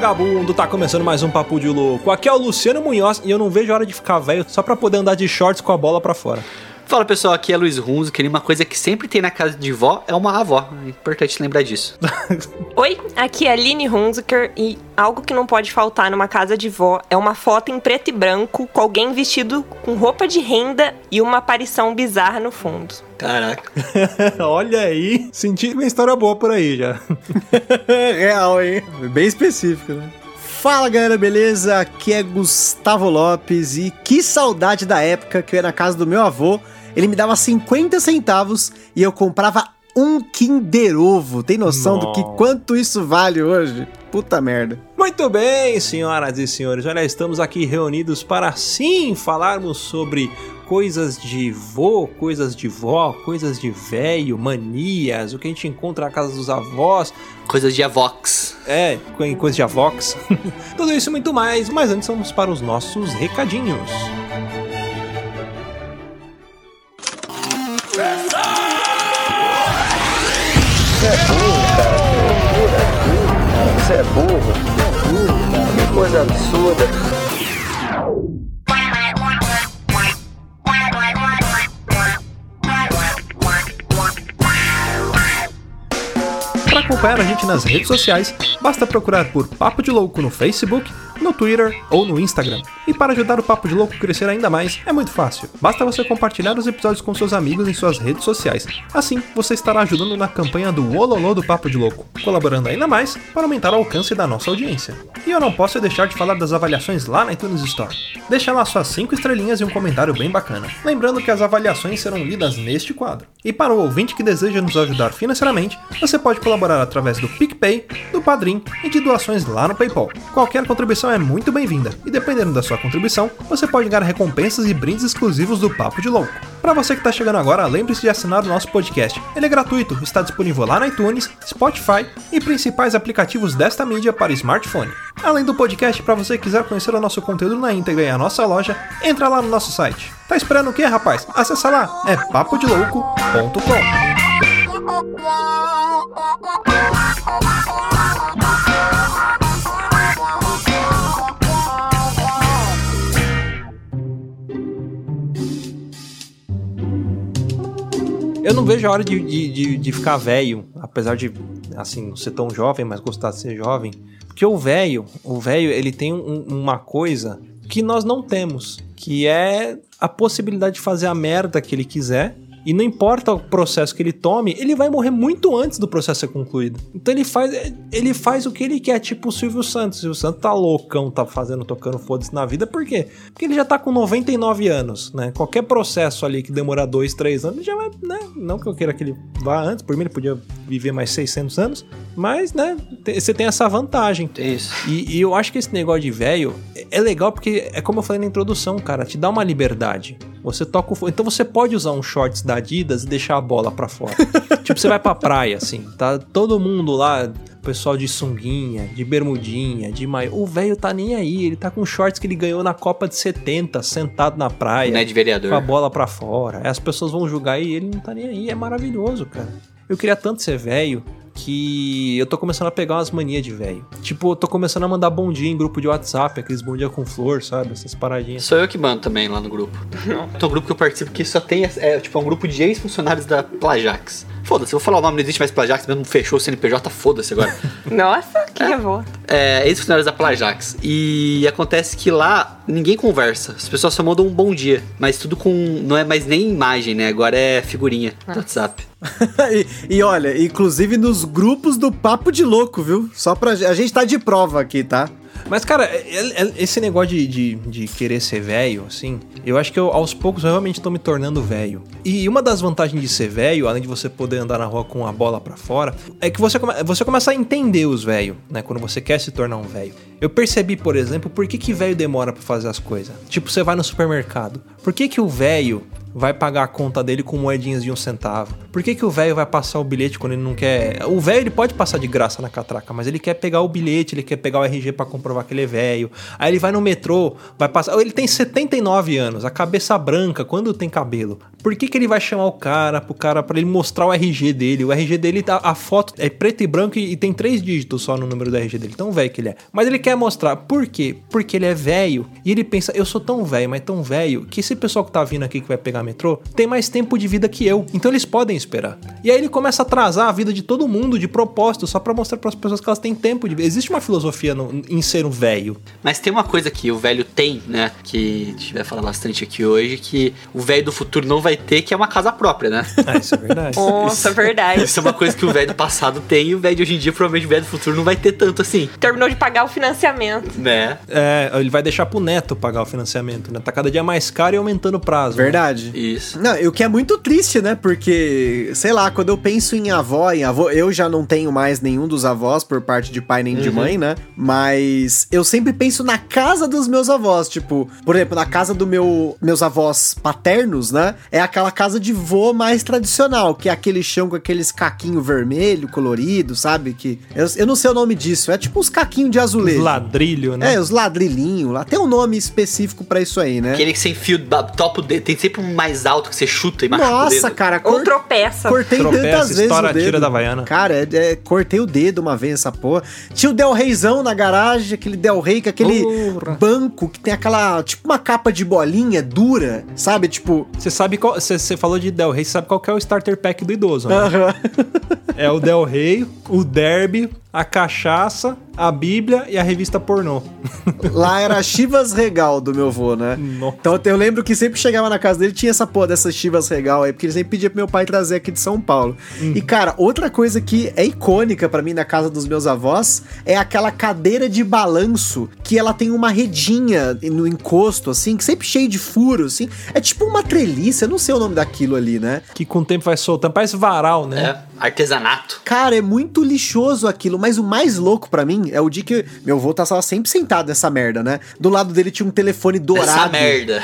vagabundo, tá começando mais um Papo de Louco. Aqui é o Luciano Munhoz e eu não vejo a hora de ficar velho só pra poder andar de shorts com a bola pra fora. Fala pessoal, aqui é Luiz Runzo, que uma coisa que sempre tem na casa de vó é uma avó. É importante lembrar disso. Oi, aqui é a Aline Hunziker e algo que não pode faltar numa casa de vó é uma foto em preto e branco com alguém vestido com roupa de renda e uma aparição bizarra no fundo. Caraca. Olha aí, senti uma história boa por aí já. Real, hein? Bem específico, né? Fala galera, beleza? Aqui é Gustavo Lopes e que saudade da época que eu ia na casa do meu avô. Ele me dava 50 centavos e eu comprava um Kinder Ovo. Tem noção Nossa. do que quanto isso vale hoje? Puta merda. Muito bem, senhoras e senhores. Olha, estamos aqui reunidos para sim falarmos sobre coisas de vô, coisas de vó, coisas de velho, manias, o que a gente encontra na casa dos avós. Coisas de avox. É, coisas de avox. Tudo isso e muito mais, mas antes vamos para os nossos recadinhos. Você é burro, cara. Você é burro. Você é burro, cara. Que coisa absurda. Acompanhar a gente nas redes sociais, basta procurar por Papo de Louco no Facebook, no Twitter ou no Instagram. E para ajudar o Papo de Louco a crescer ainda mais, é muito fácil. Basta você compartilhar os episódios com seus amigos em suas redes sociais. Assim, você estará ajudando na campanha do Ololô do Papo de Louco, colaborando ainda mais para aumentar o alcance da nossa audiência. E eu não posso deixar de falar das avaliações lá na iTunes Store. Deixa lá suas 5 estrelinhas e um comentário bem bacana. Lembrando que as avaliações serão lidas neste quadro. E para o ouvinte que deseja nos ajudar financeiramente, você pode colaborar através do PicPay, do Padrim e de doações lá no PayPal. Qualquer contribuição é muito bem-vinda, e dependendo da sua contribuição, você pode ganhar recompensas e brindes exclusivos do Papo de Louco. Para você que está chegando agora, lembre-se de assinar o nosso podcast. Ele é gratuito, está disponível lá na iTunes, Spotify e principais aplicativos desta mídia para smartphone. Além do podcast, para você que quiser conhecer o nosso conteúdo na íntegra e a nossa loja, entra lá no nosso site. Tá esperando o que, rapaz? Acesse lá, é papodelouco.com. Eu não vejo a hora de, de, de, de ficar velho, apesar de, assim, não ser tão jovem, mas gostar de ser jovem. Porque o velho, o velho, ele tem um, uma coisa que nós não temos, que é a possibilidade de fazer a merda que ele quiser e não importa o processo que ele tome, ele vai morrer muito antes do processo ser concluído. Então ele faz, ele faz o que ele quer, tipo o Silvio Santos. O Silvio Santos tá loucão, tá fazendo, tocando foda-se na vida, por quê? Porque ele já tá com 99 anos, né? Qualquer processo ali que demorar 2, 3 anos, ele já vai, né? Não que eu queira que ele vá antes, por mim ele podia viver mais 600 anos, mas, né? Você tem essa vantagem. Isso. E, e eu acho que esse negócio de velho é legal porque é como eu falei na introdução, cara, te dá uma liberdade. Você toca o. Então você pode usar um shorts da Adidas e deixar a bola pra fora. tipo, você vai pra praia, assim, tá todo mundo lá, pessoal de sunguinha, de bermudinha, de maio. O velho tá nem aí, ele tá com shorts que ele ganhou na Copa de 70, sentado na praia. Não é de vereador. Com a bola pra fora. As pessoas vão julgar e ele não tá nem aí. É maravilhoso, cara. Eu queria tanto ser velho que eu tô começando a pegar umas manias de velho. Tipo, eu tô começando a mandar bom dia em grupo de WhatsApp, aqueles bom dia com flor, sabe? Essas paradinhas. Sou eu que mando também lá no grupo. Tem um grupo que eu participo que só tem, é, tipo, é um grupo de ex-funcionários da Plajax. Foda-se, vou falar o nome, não existe mais Plajax, mesmo fechou o CNPJ, foda-se agora. Nossa, que é, revolta. É, ex-funcionários da Plajax. E acontece que lá ninguém conversa, as pessoas só mandam um bom dia, mas tudo com. não é mais nem imagem, né? Agora é figurinha do WhatsApp. e, e, olha, inclusive nos grupos do Papo de Louco, viu? Só pra. A gente tá de prova aqui, tá? Mas, cara, é, é, é, esse negócio de, de, de querer ser velho, assim, eu acho que eu, aos poucos eu realmente tô me tornando velho. E uma das vantagens de ser velho, além de você poder andar na rua com a bola para fora, é que você, come, você começa a entender os velhos, né? Quando você quer se tornar um velho. Eu percebi, por exemplo, por que que velho demora para fazer as coisas. Tipo, você vai no supermercado. Por que que o velho vai pagar a conta dele com moedinhas de um centavo? Por que, que o velho vai passar o bilhete quando ele não quer. O velho ele pode passar de graça na catraca, mas ele quer pegar o bilhete, ele quer pegar o RG pra comprovar que ele é velho. Aí ele vai no metrô, vai passar. Ele tem 79 anos, a cabeça branca, quando tem cabelo. Por que, que ele vai chamar o cara pro cara para ele mostrar o RG dele? O RG dele, tá- a foto é preto e branco e, e tem três dígitos só no número do RG dele. Tão velho que ele é. Mas ele quer mostrar. Por quê? Porque ele é velho. E ele pensa, eu sou tão velho, mas tão velho, que esse pessoal que tá vindo aqui que vai pegar metrô tem mais tempo de vida que eu. Então eles podem esperar. E aí ele começa a atrasar a vida de todo mundo de propósito, só pra mostrar pras pessoas que elas têm tempo de. Existe uma filosofia no- em ser um velho. Mas tem uma coisa que o velho tem, né? Que a gente vai falar bastante aqui hoje, que o velho do futuro não vai ter, que é uma casa própria, né? Ah, isso é verdade. Nossa, verdade. Isso é uma coisa que o velho do passado tem e o velho de hoje em dia, provavelmente o velho do futuro não vai ter tanto assim, Terminou de pagar o financiamento. né? É, ele vai deixar pro neto pagar o financiamento, né? Tá cada dia mais caro e aumentando o prazo. né? Verdade. Isso. Não, o que é muito triste, né? Porque, sei lá, quando eu penso em avó, em avô, eu já não tenho mais nenhum dos avós por parte de pai nem de mãe, né? Mas eu sempre penso na casa dos meus avós, tipo, por exemplo, na casa do meu meus avós paternos, né? É aquela casa de vô mais tradicional, que é aquele chão com aqueles caquinho vermelho, colorido, sabe? Que eu, eu não sei o nome disso, é tipo uns caquinhos de Os azulejo. ladrilho, né? É, os ladrilhinhos lá. Tem um nome específico pra isso aí, né? Aquele que você enfia o ba- topa o dedo, tem sempre um mais alto que você chuta e machuca o Nossa, dedo. cara, Ou cor- tropeça. Cortei Tropeça, vezes estoura tira da Havaiana. Cara, é- é, cortei o dedo uma vez essa porra. Tinha o Del Reizão na garagem, aquele Del Rey com aquele Porra. banco que tem aquela, tipo uma capa de bolinha dura, sabe? Tipo... Você sabe qual. Você falou de Del Rey, você sabe qual que é o starter pack do idoso, né? aham. É o Del Rey, o Derby, a cachaça, a Bíblia e a revista pornô. Lá era Chivas Regal do meu avô, né? Nossa. Então eu lembro que sempre chegava na casa dele tinha essa porra dessas Chivas Regal aí, porque ele sempre pedia pro meu pai trazer aqui de São Paulo. E cara, outra coisa que é icônica pra mim na casa dos meus avós é aquela cadeira de balanço que ela tem uma redinha no encosto, assim, que sempre cheio de furo, assim. É tipo uma treliça, eu não sei o nome daquilo ali, né? Que com o tempo vai soltando. Parece varal, né? É, artesanato. Cara, é muito lixoso aquilo, mas o mais louco pra mim é o dia que meu avô tava sempre sentado nessa merda, né? Do lado dele tinha um telefone dourado. Essa merda.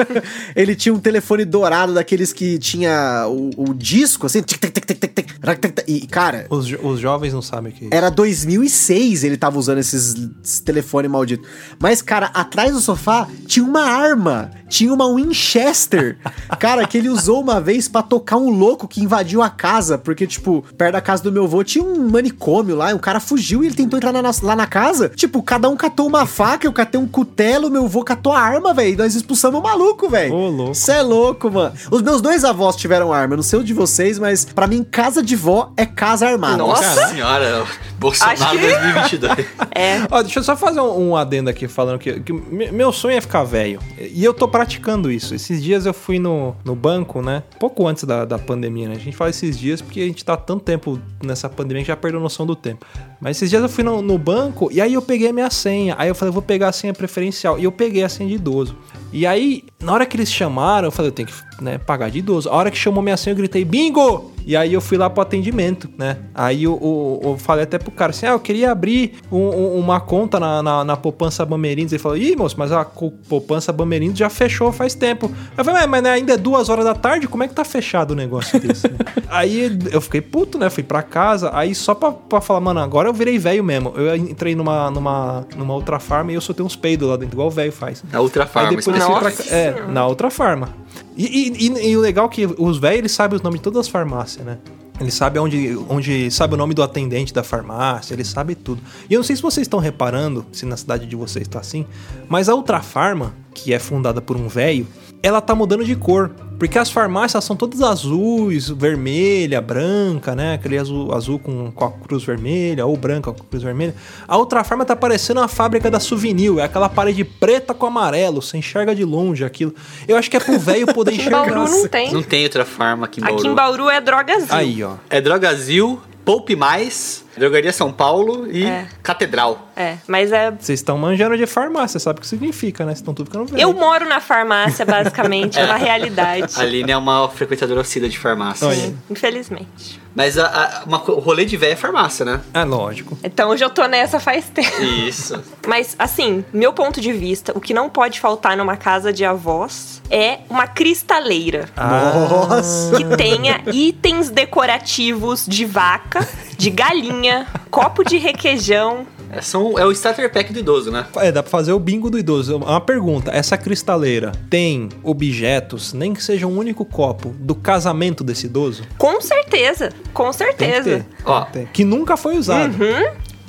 ele tinha um telefone dourado daqueles que tinha o, o disco, assim. tic, tic, tic, tic, tic, tic, rac, tic, tic, E, cara, Os, jo- os jovens não sabem o que é isso. era 2006 ele tava usando esses, esse telefone maldito. Mas, cara, atrás do sofá tinha uma arma. Tinha uma Winchester. Cara, que ele usou uma vez pra tocar um louco que invadiu a casa. Porque, tipo, perto da casa do meu avô tinha um manicômio lá. E um cara fugiu e ele tentou entrar na nossa- lá na casa. Tipo, cada um catou uma faca, eu catei um cutelo, meu avô catou a arma, velho. E nós expulsamos o maluco, velho. Ô, louco. Você é louco, mano. Os meus dois avós tiveram arma. Eu não sei o de vocês, mas pra mim, casa de vó é casa armada. Nossa senhora, Bolsonaro Acho que- 2022. É. Ó, deixa eu só fazer um, um adendo aqui falando que, que me- meu sonho é ficar velho. E eu tô praticando isso. Esses dias eu fui no, no banco, né? Pouco antes da, da pandemia, né? A gente fala esses dias porque a gente tá tanto tempo nessa pandemia que já perdeu noção do tempo. Mas esses dias eu fui no, no banco e aí eu peguei a minha senha. Aí eu falei, vou pegar a senha preferencial. E eu peguei a senha de idoso. E aí, na hora que eles chamaram, eu falei, eu tenho que né, pagar de idoso. A hora que chamou minha senha, eu gritei, bingo! E aí eu fui lá pro atendimento, né? Aí eu, eu- eu falei até pro cara assim, ah, eu queria abrir um- um- uma conta na, na, na poupança Bamerindos. Ele falou, ih, moço, mas a poupança Bamerindos já fechou faz tempo. Eu falei, mas, mas ainda é duas horas da tarde, como é que tá fechado o negócio desse? né? aí eu fiquei puto, né? Fui pra casa, aí só pra, pra falar, mano, agora eu virei velho mesmo. Eu entrei numa, numa, numa outra farma e eu soltei uns peidos lá dentro, igual o velho faz. Na Ultra Farma. Aí depois eu fui pra, é, na outra farma. E, e- e- e o legal é que os velhos, eles sabem os nomes de todas as farmácias, né? Ele sabe onde, onde sabe o nome do atendente da farmácia, ele sabe tudo. E eu não sei se vocês estão reparando, se na cidade de vocês tá assim, mas a Ultra Farma, que é fundada por um velho, ela tá mudando de cor. Porque as farmácias são todas azuis, vermelha, branca, né? Aquele azul, azul com, com a cruz vermelha, ou branca com a cruz vermelha. A outra farma tá parecendo a fábrica da Souvenir, é aquela parede preta com amarelo, você enxerga de longe aquilo. Eu acho que é pro velho poder Aqui em Bauru enxergar. não tem. Não tem Ultra Farma aqui em Bauru. Aqui em Bauru é drogazil. Aí, ó. É Drogazil, Poupe Mais, Drogaria São Paulo e É. Catedral. É, mas é. Vocês estão manjando de farmácia, sabe o que significa, né? Vocês estão tudo ficando velho. Eu moro na farmácia, basicamente, é uma realidade. A Aline é uma frequentadora oficina de farmácia. Olha. Infelizmente. Mas a, a- uma o rolê de véia é farmácia, né? É lógico. Então eu já tô nessa faz tempo. Isso. Mas, assim, meu ponto de vista, o que não pode faltar numa casa de avós é uma cristaleira. Nossa! Que tenha itens decorativos de vaca, de galinha, copo de requeijão. É, são, é o starter pack do idoso, né? É, dá pra fazer o bingo do idoso. Uma pergunta: essa cristaleira tem objetos, nem que seja um único copo, do casamento desse idoso? Com certeza, com Tem que certeza. ter. Ó. Tem. Que nunca foi usado.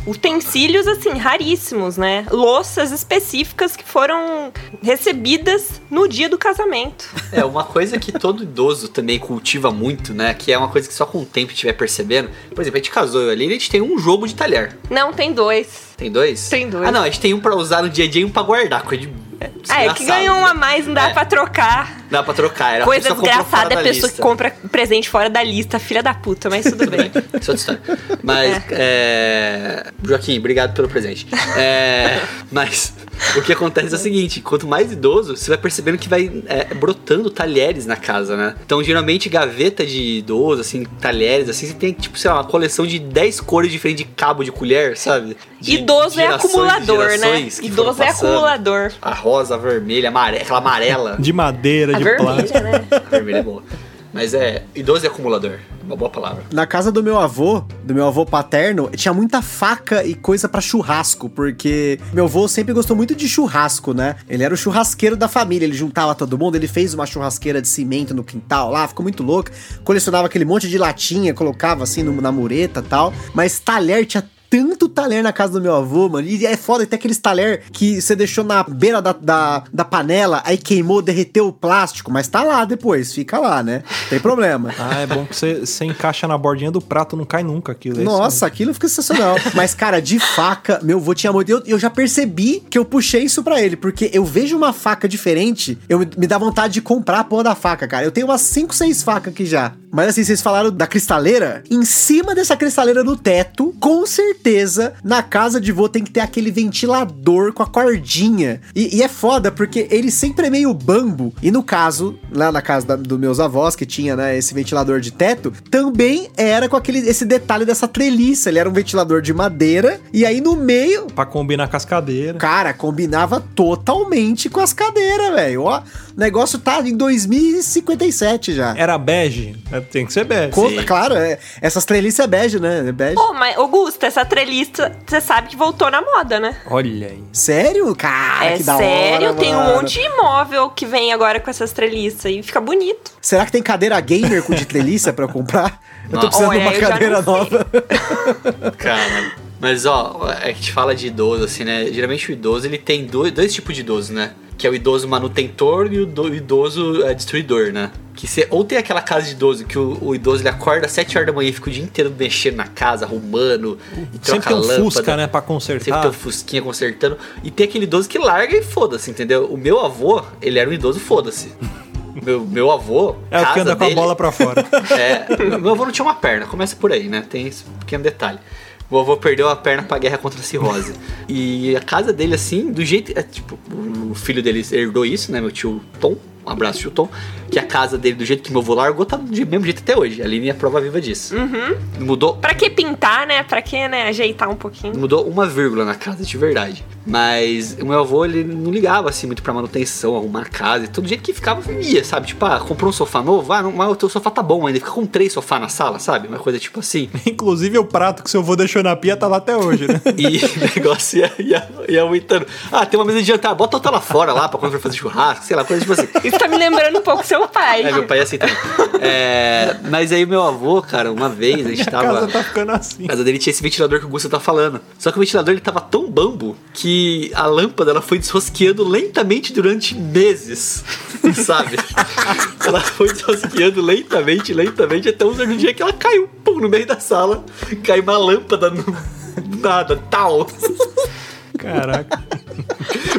Utensílios, assim, raríssimos, né? Louças específicas que foram recebidas no dia do casamento. É, uma coisa que todo idoso também cultiva muito, né? Que é uma coisa que só com o tempo vai percebendo. Por exemplo, a gente casou ali e a gente tem um jogo de talher. Não, tem dois. Tem dois? Tem dois. Ah, não, a gente tem um pra usar no dia a dia e um pra guardar. Coisa de. Ah, é que ganhou um a mais, não dá É. pra trocar. Dá pra trocar. Era Coisa desgraçada é a pessoa que lista. compra presente fora da lista, filha da puta, mas tudo bem. Isso é história. Mas, é... Joaquim, obrigado pelo presente. É, Mas o que acontece é o seguinte: quanto mais idoso, você vai percebendo que vai é, brotando talheres na casa, né? Então, geralmente, gaveta de idoso, assim, talheres, assim, você tem, tipo, sei lá, uma coleção de 10 cores diferentes de cabo de colher, sabe? De Idoso é acumulador, né? Idoso é acumulador. A rosa, a vermelha, a amare- aquela amarela. De madeira, A de vermelha, plástico. né? A vermelha é boa. Mas é, idoso é acumulador. Uma boa palavra. Na casa do meu avô, do meu avô paterno, tinha muita faca e coisa pra churrasco, porque meu avô sempre gostou muito de churrasco, né? Ele era o churrasqueiro da família, ele juntava todo mundo, ele fez uma churrasqueira de cimento no quintal lá, ficou muito louco. Colecionava aquele monte de latinha, colocava assim no- na mureta e tal, mas talher tinha tanto talher na casa do meu avô, mano. E é foda, tem aqueles talher que você deixou na beira da, da, da panela, aí queimou, derreteu o plástico, mas tá lá depois, fica lá, né? Tem problema. Ah, é bom que você, você encaixa na bordinha do prato, não cai nunca aquilo. é Nossa, aquilo fica sensacional. Mas, cara, de faca, meu avô tinha muito. Eu, eu já percebi que eu puxei isso pra ele, porque eu vejo uma faca diferente, eu me, me dá vontade de comprar a porra da faca, cara. Eu tenho umas 5, 6 facas aqui já. Mas assim, vocês falaram da cristaleira? Em cima dessa cristaleira no teto, com certeza, na casa de vô tem que ter aquele ventilador com a cordinha. E, e é foda, porque ele sempre é meio bambo. E no caso, lá na casa da, dos meus avós, que tinha, né, esse ventilador de teto, também era com aquele esse detalhe dessa treliça. Ele era um ventilador de madeira, e aí no meio, Pra combinar com as cadeiras. cara, combinava totalmente com as cadeiras, velho. Ó, o negócio tá em 2057 já. Era bege? É, Tem que ser bege. Co- Sim. claro, é, essas treliças é bege, né? É bege. Pô, mas, Augusto, essa treliça, você sabe que voltou na moda, né? Olha aí. Sério? Cara, é que da sério, hora, tem um mano. monte de imóvel que vem agora com essas treliças e fica bonito. Será que tem cadeira gamer com de treliça pra eu comprar? Eu tô precisando de Olha, uma eu já cadeira nova. Cara, mas ó, é que a gente fala de idoso, assim, né? Geralmente o idoso, ele tem dois, dois tipos de idoso, né? Que é o idoso manutentor e o do- idoso é, destruidor, né? Que você, ou tem aquela casa de idoso que o, o idoso ele acorda às 7 horas da manhã e fica o dia inteiro mexendo na casa, arrumando, e troca Sempre tem um lâmpada. Fusca, né, pra Sempre consertar. tem um Fusquinha consertando. E tem aquele idoso que larga e foda-se, entendeu? O meu avô, ele era um idoso foda-se. Meu, meu avô. É o que anda com a dele- bola pra fora. é, meu avô não tinha uma perna, começa por aí, né? Tem esse pequeno detalhe. O avô perdeu a perna pra guerra contra a cirrose. E a casa dele, assim, do jeito. É, tipo, o filho dele herdou isso, né? Meu tio Tom. Um abraço, tio Tom. Que a casa dele, do jeito que meu avô largou, tá do mesmo jeito até hoje. A Aline é prova viva disso. Mudou Pra que pintar, né? Pra que, né, ajeitar um pouquinho? Mudou uma vírgula na casa, de verdade. Mas o meu avô, ele não ligava assim muito pra manutenção, arrumar a casa e todo jeito que ficava, ia, sabe? Tipo, ah, comprou um sofá novo, ah, não, mas o teu sofá tá bom ainda. Fica com três sofás na sala, sabe? Uma coisa tipo assim. Inclusive o prato que seu avô deixou na pia tá lá até hoje, né? E o negócio ia, ia, ia aumentando. Ah, tem uma mesa de jantar, bota outra lá fora lá pra quando for fazer churrasco, sei lá, coisa tipo assim. Isso tá me lembrando um pouco seu pai. É, meu pai é assim também. É, mas aí meu avô, cara, uma vez a gente A tava. casa tá ficando assim. A casa dele tinha esse ventilador que o Gusto tá falando. Só que o ventilador ele tava tão bambo que a lâmpada ela foi desrosqueando lentamente durante meses. Sabe? ela foi desrosqueando lentamente, lentamente, até um certo dia que ela caiu, pum, no meio da sala. Caiu uma lâmpada no. Nada, tal. Caraca.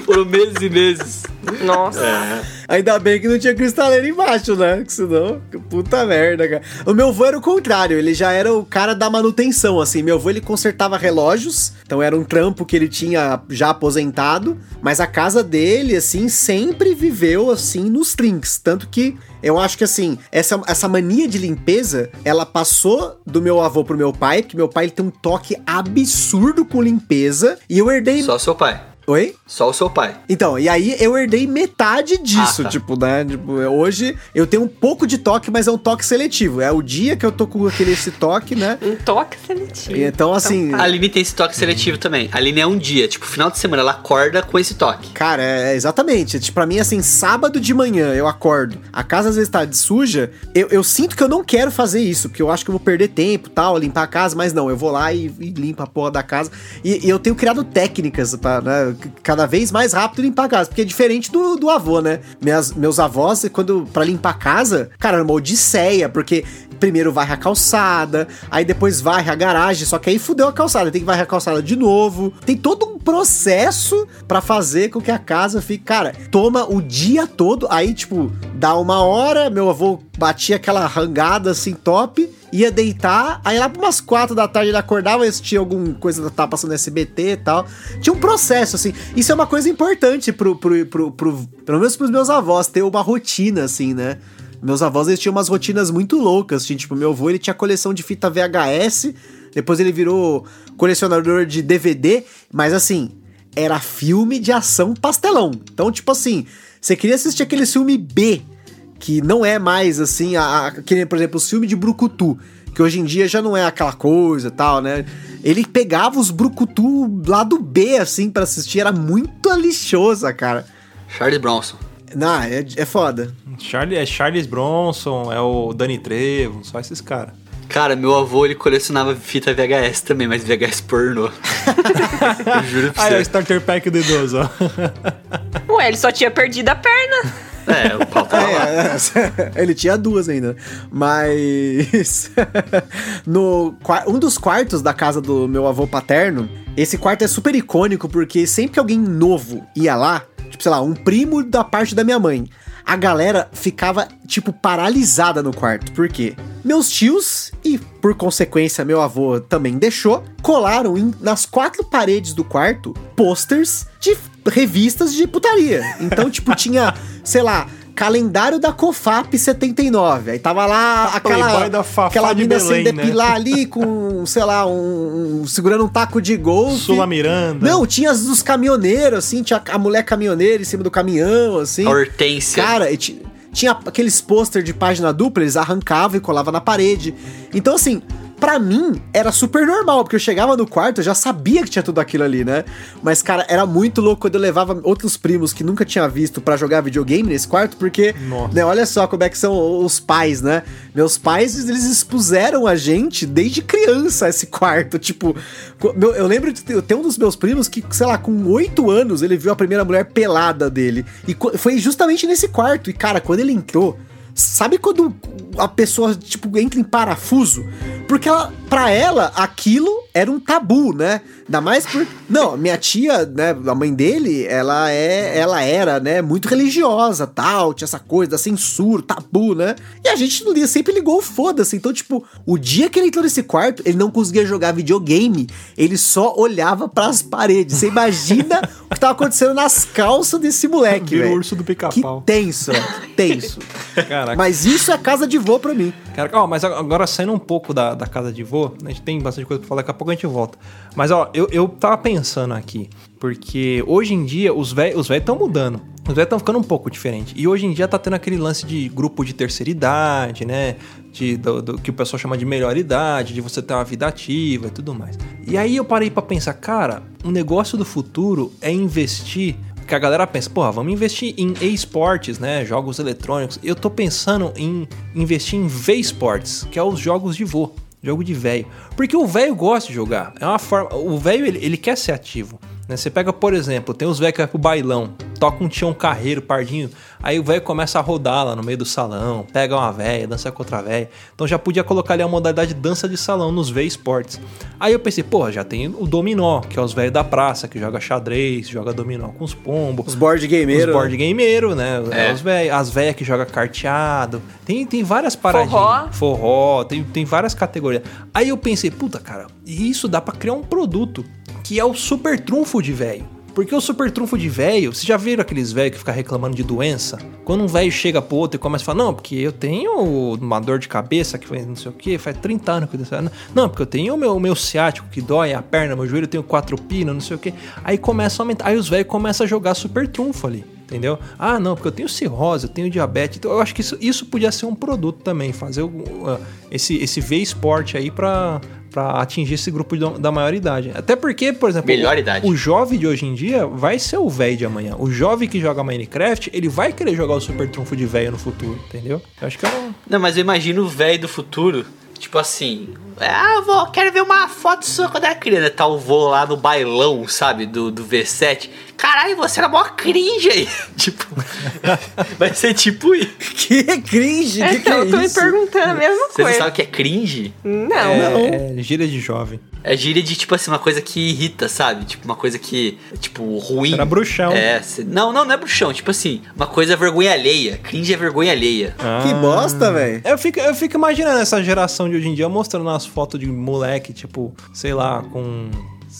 Foram meses e meses. Nossa. É. Ainda bem que não tinha cristaleira embaixo, né? Que senão, puta merda, cara. O meu avô era o contrário, ele já era o cara da manutenção, assim. Meu avô, ele consertava relógios, então era um trampo que ele tinha já aposentado, mas a casa dele, assim, sempre viveu, assim, nos trinks. Tanto que eu acho que, assim, essa, essa mania de limpeza, ela passou do meu avô pro meu pai, porque meu pai ele tem um toque absurdo com limpeza, e eu herdei... Só seu pai. Oi? Só o seu pai. Então, e aí eu herdei metade disso, Ah, tá. tipo, né? Tipo, hoje eu tenho um pouco de toque, mas é um toque seletivo. É o dia que eu tô com aquele esse toque, né? Um toque seletivo. Então, assim, tá. A Aline tem esse toque seletivo também. A Aline é um dia, tipo, final de semana, ela acorda com esse toque. Cara, é exatamente. Tipo, pra mim, assim, sábado de manhã eu acordo, a casa às vezes tá de suja, eu, eu sinto que eu não quero fazer isso, porque eu acho que eu vou perder tempo tal, limpar a casa, mas não, eu vou lá e, e limpo a porra da casa. E, e eu tenho criado técnicas pra, né, c- cada vez mais rápido limpar a casa, porque é diferente do, do avô, né? Minhas, meus avós, quando pra limpar a casa, cara, era uma odisseia, porque primeiro varre a calçada, aí depois varre a garagem, só que aí fudeu a calçada, tem que varrer a calçada de novo. Tem todo um processo pra fazer com que a casa fique, cara, toma o dia todo, aí tipo, dá uma hora, meu avô batia aquela rangada assim top, ia deitar, aí lá pra umas quatro da tarde ele acordava, assistia alguma coisa que tava passando SBT e tal. Tinha um processo, assim. Isso é uma coisa importante pro, pro, pro, pro- pelo menos pros meus avós, ter uma rotina, assim, né? Meus avós, eles tinham umas rotinas muito loucas, assim, tipo, meu avô, ele tinha coleção de fita VHS, depois ele virou colecionador de DVD, mas assim, era filme de ação pastelão. Então, tipo assim, você queria assistir aquele filme B, que não é mais assim, a, a, que nem, por exemplo, o filme de Brucutu, que hoje em dia já não é aquela coisa e tal, né? Ele pegava os Brucutu lá do B, assim, pra assistir, era muito lixosa, cara. Charles Bronson. Não, é, é foda. Charlie, é Charles Bronson, é o Danny Trevo, só esses caras. Cara, meu avô, ele colecionava fita VHS também, mas VHS pornô. Eu juro pra Ah, é o você. Starter Pack do idoso, ó. Ué, ele só tinha perdido a perna. É, o pau tava lá. É, é, ele tinha duas ainda. Mas. no, um dos quartos da casa do meu avô paterno, esse quarto é super icônico porque sempre que alguém novo ia lá, tipo, sei lá, um primo da parte da minha mãe, a galera ficava, tipo, paralisada no quarto. Por quê? Meus tios, e por consequência meu avô também deixou, colaram em- nas quatro paredes do quarto posters de revistas de putaria. Então, tipo, tinha, sei lá, calendário da COFAP 79. Aí tava lá aquela, Fafá aquela de mina Belém, sem né? depilar ali com, sei lá, um, um- segurando um taco de golfe. Sula Miranda. Não, tinha as dos caminhoneiros, assim, tinha a mulher caminhoneira em cima do caminhão, assim. A Hortência. Cara, e ti- tinha aqueles pôster de página dupla, eles arrancavam e colavam na parede. Então, assim, pra mim, era super normal, porque eu chegava no quarto, eu já sabia que tinha tudo aquilo ali, né? Mas, cara, era muito louco quando eu levava outros primos que nunca tinha visto pra jogar videogame nesse quarto, porque, Nossa. né, olha só como é que são os pais, né? Meus pais, eles expuseram a gente desde criança esse quarto. Tipo, eu lembro de ter, um dos meus primos que, sei lá, com oito anos, ele viu a primeira mulher pelada dele. E foi justamente nesse quarto. E, cara, quando ele entrou, sabe quando a pessoa, tipo, entra em parafuso? Porque ela, pra ela, aquilo era um tabu, né? Ainda mais por. Não, minha tia, né, a mãe dele, ela é. Ela era, né, muito religiosa, tal, tinha essa coisa da censura, tabu, né? E a gente no dia sempre ligou foda-se. Então, tipo, o dia que ele entrou nesse quarto, ele não conseguia jogar videogame, ele só olhava pras paredes. Você imagina o que tava acontecendo nas calças desse moleque, Vira o velho. urso do Que pica-pau. tenso, né? Caraca. Mas isso é casa de vô pra mim. Cara, ó, mas agora saindo um pouco da, da casa de vô, a gente tem bastante coisa pra falar, daqui a pouco a gente volta. Mas ó, eu, eu tava pensando aqui, porque hoje em dia os velhos os estão mudando. Os velhos estão ficando um pouco diferente. E hoje em dia tá tendo aquele lance de grupo de terceira idade, né? De, do, do- que o pessoal chama de melhor idade, de você ter uma vida ativa e tudo mais. E aí eu parei pra pensar, cara, um negócio do futuro é investir que a galera pensa, porra, vamos investir em esportes, né? Jogos eletrônicos. Eu tô pensando em investir em V-Sports, que é os jogos de vô, jogo de velho. Porque o velho gosta de jogar. É uma forma. O velho, ele, ele quer ser ativo. Né? Você pega, por exemplo, tem os velhos que vai pro bailão, toca um tião carreiro, pardinho, aí o velho começa a rodar lá no meio do salão, pega uma velha, dança com outra velha. Então já podia colocar ali a modalidade dança de salão nos V esportes. Aí eu pensei, porra, já tem o dominó, que é os velhos da praça, que joga xadrez, joga dominó com os pombos. Os board gameiros. Os board gameiro, né? É. Os véio, as velhas que joga carteado. Tem, tem várias paradinhas. Forró. Forró, tem, tem várias categorias. Aí eu pensei, puta, cara, isso dá pra criar um produto que é o super trunfo de velho. Porque o super trunfo de velho, vocês já viram aqueles velhos que ficam reclamando de doença? Quando um velho chega pro outro e começa a falar, não, porque eu tenho uma dor de cabeça que faz não sei o que, faz 30 anos que eu tenho. Não, porque eu tenho o meu, meu ciático que dói, a perna, meu joelho, eu tenho quatro pinos, não sei o que. Aí começa a aumentar. Aí os velhos começam a jogar super trunfo ali. Entendeu? Ah, não, porque eu tenho cirrose, eu tenho diabetes. Então eu acho que isso, isso podia ser um produto também, fazer uh, esse, esse V-Sport aí pra, pra atingir esse grupo de- da maioridade. Até porque, por exemplo, Melhor o- idade. o jovem de hoje em dia vai ser o velho de amanhã. O jovem que joga Minecraft, ele vai querer jogar o super trunfo de velho no futuro, entendeu? Eu acho que é um... Não, mas eu imagino o velho do futuro, tipo assim. Ah, vô, quero ver uma foto sua quando era criança. Tá o vô lá no bailão, sabe? Do, do V7. Caralho, você era mó cringe aí. tipo. vai ser tipo isso. Que cringe, que que então, é eu tô me isso? perguntando a mesma Vocês não coisa. sabem o que é cringe? Não. É, é gíria de jovem. É gíria de, tipo assim, uma coisa que irrita, sabe? Tipo, uma coisa que, tipo, ruim. Era bruxão. É, cê- não, não, não é bruxão. Tipo assim, uma coisa vergonha alheia. Cringe é vergonha alheia. Que bosta, velho. Eu fico, eu fico imaginando essa geração de hoje em dia mostrando umas fotos de moleque, tipo, sei lá, com.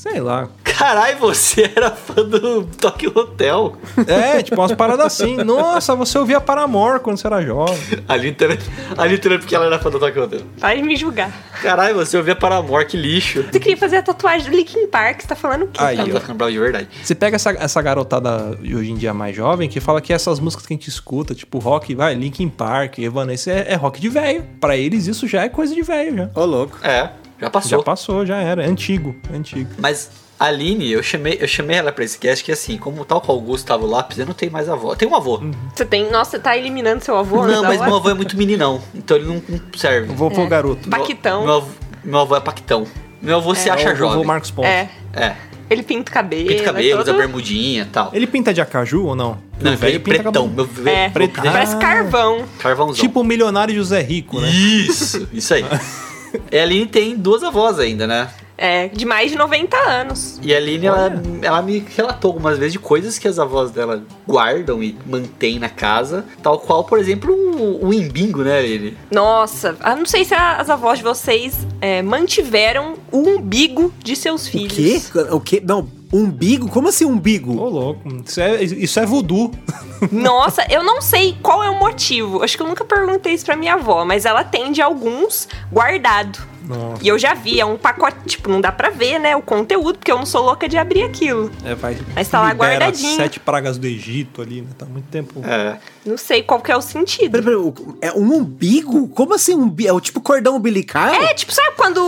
Sei lá. Caralho, você era fã do Tokyo Hotel. É, tipo, umas paradas assim. Nossa, você ouvia Paramore quando você era jovem. A Literal, a Literal porque ela era fã do Tokyo Hotel. Vai me julgar. Caralho, você ouvia Paramore, que lixo. Você queria fazer a tatuagem do Linkin Park, você tá falando o quê? Aí, tá ficando brava de verdade. Você pega essa, essa garotada de hoje em dia mais jovem que fala que essas músicas que a gente escuta, tipo rock, vai, Linkin Park, Evanescence, é, é rock de velho. Pra eles isso já é coisa de velho, já. Ô, louco. É, já passou. Já passou, já era. É antigo, é antigo. Mas a Aline, eu chamei, eu chamei ela pra esse cast que assim, como tal qual o Gustavo Lopes, eu não tenho mais avó. Eu tenho um avô. Você tem. Nossa, você tá eliminando seu avô? Não, da mas meu avô é muito meninão. Então ele não, não serve. Vovô garoto. Ba- Paquitão. Meu, avô- meu avô é Paquitão. Meu avô se É acha o vovô jovem. Marcos Pontes. É. É. Ele pinta o cabelo. Pinta é cabelo, usa todo- bermudinha e tal. Ele pinta de acaju ou não? Não, O velho velho pinta pretão. Meu velho É, preto. parece carvão. Carvãozão. Tipo o milionário José Rico, né? Isso, isso aí. e a Aline tem duas avós ainda, né? É, de mais de 90 anos. E a Aline, ela, ela me relatou algumas vezes de coisas que as avós dela guardam e mantêm na casa. Tal qual, por exemplo, o, o imbingo, né, ele? Nossa, eu não sei se as avós de vocês é, mantiveram o umbigo de seus O filhos. quê? O quê? Não, umbigo? Como assim umbigo? Ô, louco. Isso é, isso é voodoo. Nossa, eu não sei qual é o motivo. Acho que eu nunca perguntei isso pra minha avó, mas ela tem de alguns guardado. Nossa. E eu já vi, é um pacote, tipo, não dá pra ver, né, o conteúdo, porque eu não sou louca de abrir aquilo. É, vai, Mas tá lá guardadinho. sete pragas do Egito ali, né? Tá muito tempo. É. Não sei qual que é o sentido. Pera, pera, é um umbigo? Como assim umbigo? É o tipo cordão umbilical? É, tipo, sabe quando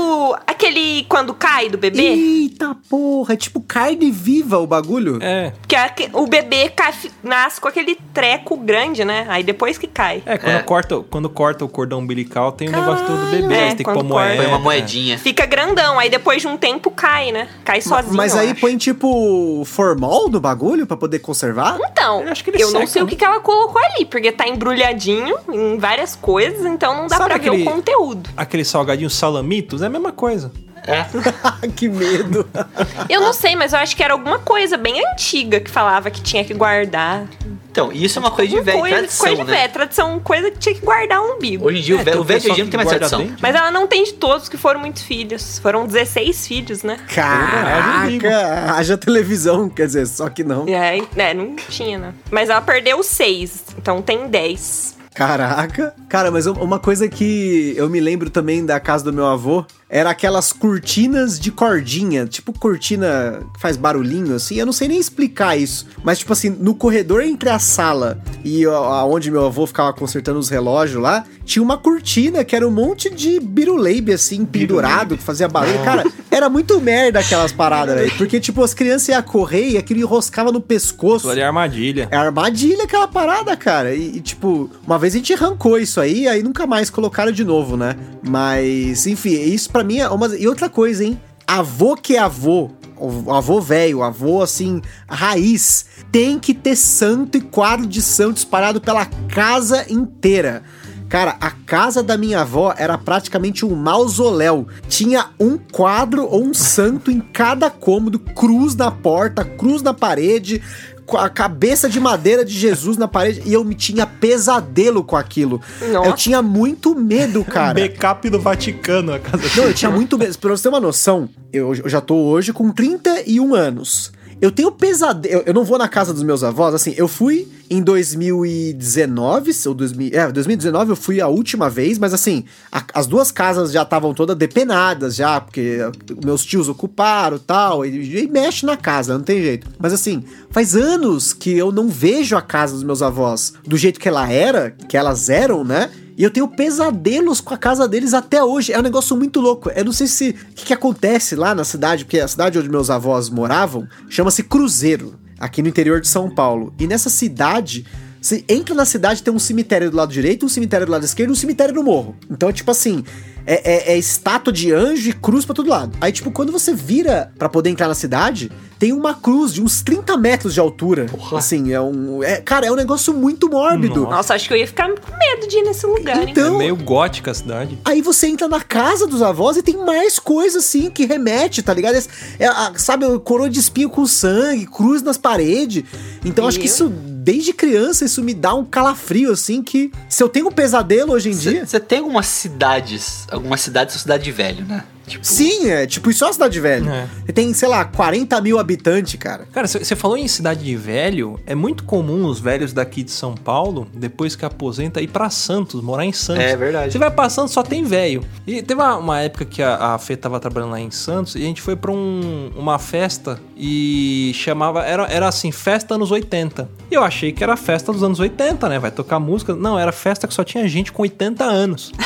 aquele quando cai do bebê? Eita porra, é tipo carne viva o bagulho? É, Que é que o bebê cai- nasce com aquele treco grande, né? Aí depois que cai. é, quando, É. Corta, quando corta o cordão umbilical, tem o negócio todo do bebê. É, você tem que pôr quando moeda. Uma moedinha. Fica grandão, aí depois de um tempo cai, né? Cai sozinho. Mas aí põe tipo formol no bagulho pra poder conservar? Então, Eu acho que ele eu não sei o né? que, que ela colocou ali, porque tá embrulhadinho em várias coisas, então não dá Sabe pra ver aquele- o conteúdo. Aqueles salgadinhos salamitos é a mesma coisa. É. que medo. Eu não sei, mas eu acho que era alguma coisa bem antiga que falava que tinha que guardar. Então, isso é uma coisa de velho, coisa, tradição, coisa de né? velho, tradição, coisa que tinha que guardar um umbigo. Hoje em dia, É, o velho o o velho hoje não tem mais tradição. dente. Mas ela não tem de todos que foram muitos filhos. Foram 16 filhos, né? Caraca, haja televisão, quer dizer, só que não. Aí, né, não tinha, né? Mas ela perdeu 6, então tem 10. Caraca. Cara, mas uma coisa que eu me lembro também da casa do meu avô era aquelas cortinas de cordinha, tipo cortina que faz barulhinho assim. Eu não sei nem explicar isso, mas tipo assim, no corredor entre a sala e aonde meu avô ficava consertando os relógios lá, tinha uma cortina que era um monte de biruleibe assim pendurado que fazia barulho. Cara, era muito merda aquelas paradas, velho, porque tipo as crianças iam correr e aquilo enroscava no pescoço. Aquilo ali é armadilha. É armadilha aquela parada, cara. E, e, tipo, uma vez a gente arrancou isso aí, aí nunca mais colocaram de novo, né? Mas, enfim, isso pra mim é uma. E outra coisa, hein? Avô que é avô. avô velho, avô assim, raiz, tem que ter santo e quadro de santo espalhado pela casa inteira. Cara, a casa da minha avó era praticamente um mausoléu. Tinha um quadro ou um santo em cada cômodo, cruz na porta, cruz na parede, a cabeça de madeira de Jesus na parede e eu me tinha pesadelo com aquilo. Nossa. Eu tinha muito medo, cara. Backup do Vaticano, a casa Não, eu tinha muito medo. Pra você ter uma noção, eu, eu já tô hoje com 31 anos. Eu tenho pesadelo. Eu, não vou na casa dos meus avós, assim, eu fui em 2019, ou 2000, é, 2019 eu fui a última vez, mas assim, a- as duas casas já estavam todas depenadas já, porque meus tios ocuparam tal, e, e mexe na casa, não tem jeito. Mas assim, faz anos que eu não vejo a casa dos meus avós do jeito que ela era, que elas eram, né? E eu tenho pesadelos com a casa deles até hoje. É um negócio muito louco. Eu não sei se. O que, que acontece lá na cidade, porque a cidade onde meus avós moravam chama-se Cruzeiro, aqui no interior de São Paulo. E nessa cidade. Você entra na cidade, tem um cemitério do lado direito, um cemitério do lado esquerdo e um cemitério no morro. Então é tipo assim: é, é- é estátua de anjo e cruz pra todo lado. Aí, tipo, quando você vira pra poder entrar na cidade, tem uma cruz de uns 30 metros de altura. Assim, é um. É, cara, é um negócio muito mórbido. Nossa. Nossa, acho que eu ia ficar com medo de ir nesse lugar, hein? Então, É meio gótica a cidade. Aí você entra na casa dos avós e tem mais coisa assim que remete, tá ligado? É, é, sabe, coroa de espinho com sangue, cruz nas paredes. Então acho que Meu. isso, desde criança, isso me dá um calafrio, assim, que se eu tenho um pesadelo hoje em dia. Você tem algumas cidades, algumas cidades são cidade de velho, né? Tipo, Sim, é tipo, isso é uma cidade velha. É. Você tem, sei lá, 40 mil habitantes, cara. Cara, você falou em cidade de velho, é muito comum os velhos daqui de São Paulo, depois que aposenta, ir pra Santos, morar em Santos. É verdade. Você vai pra Santos, só tem velho. E teve uma, uma época que a, a Fê tava trabalhando lá em Santos e a gente foi pra um- uma festa e chamava. Era, era assim, festa anos 80. E eu achei que era festa dos anos 80, né? Vai tocar música. Não, era festa que só tinha gente com 80 anos.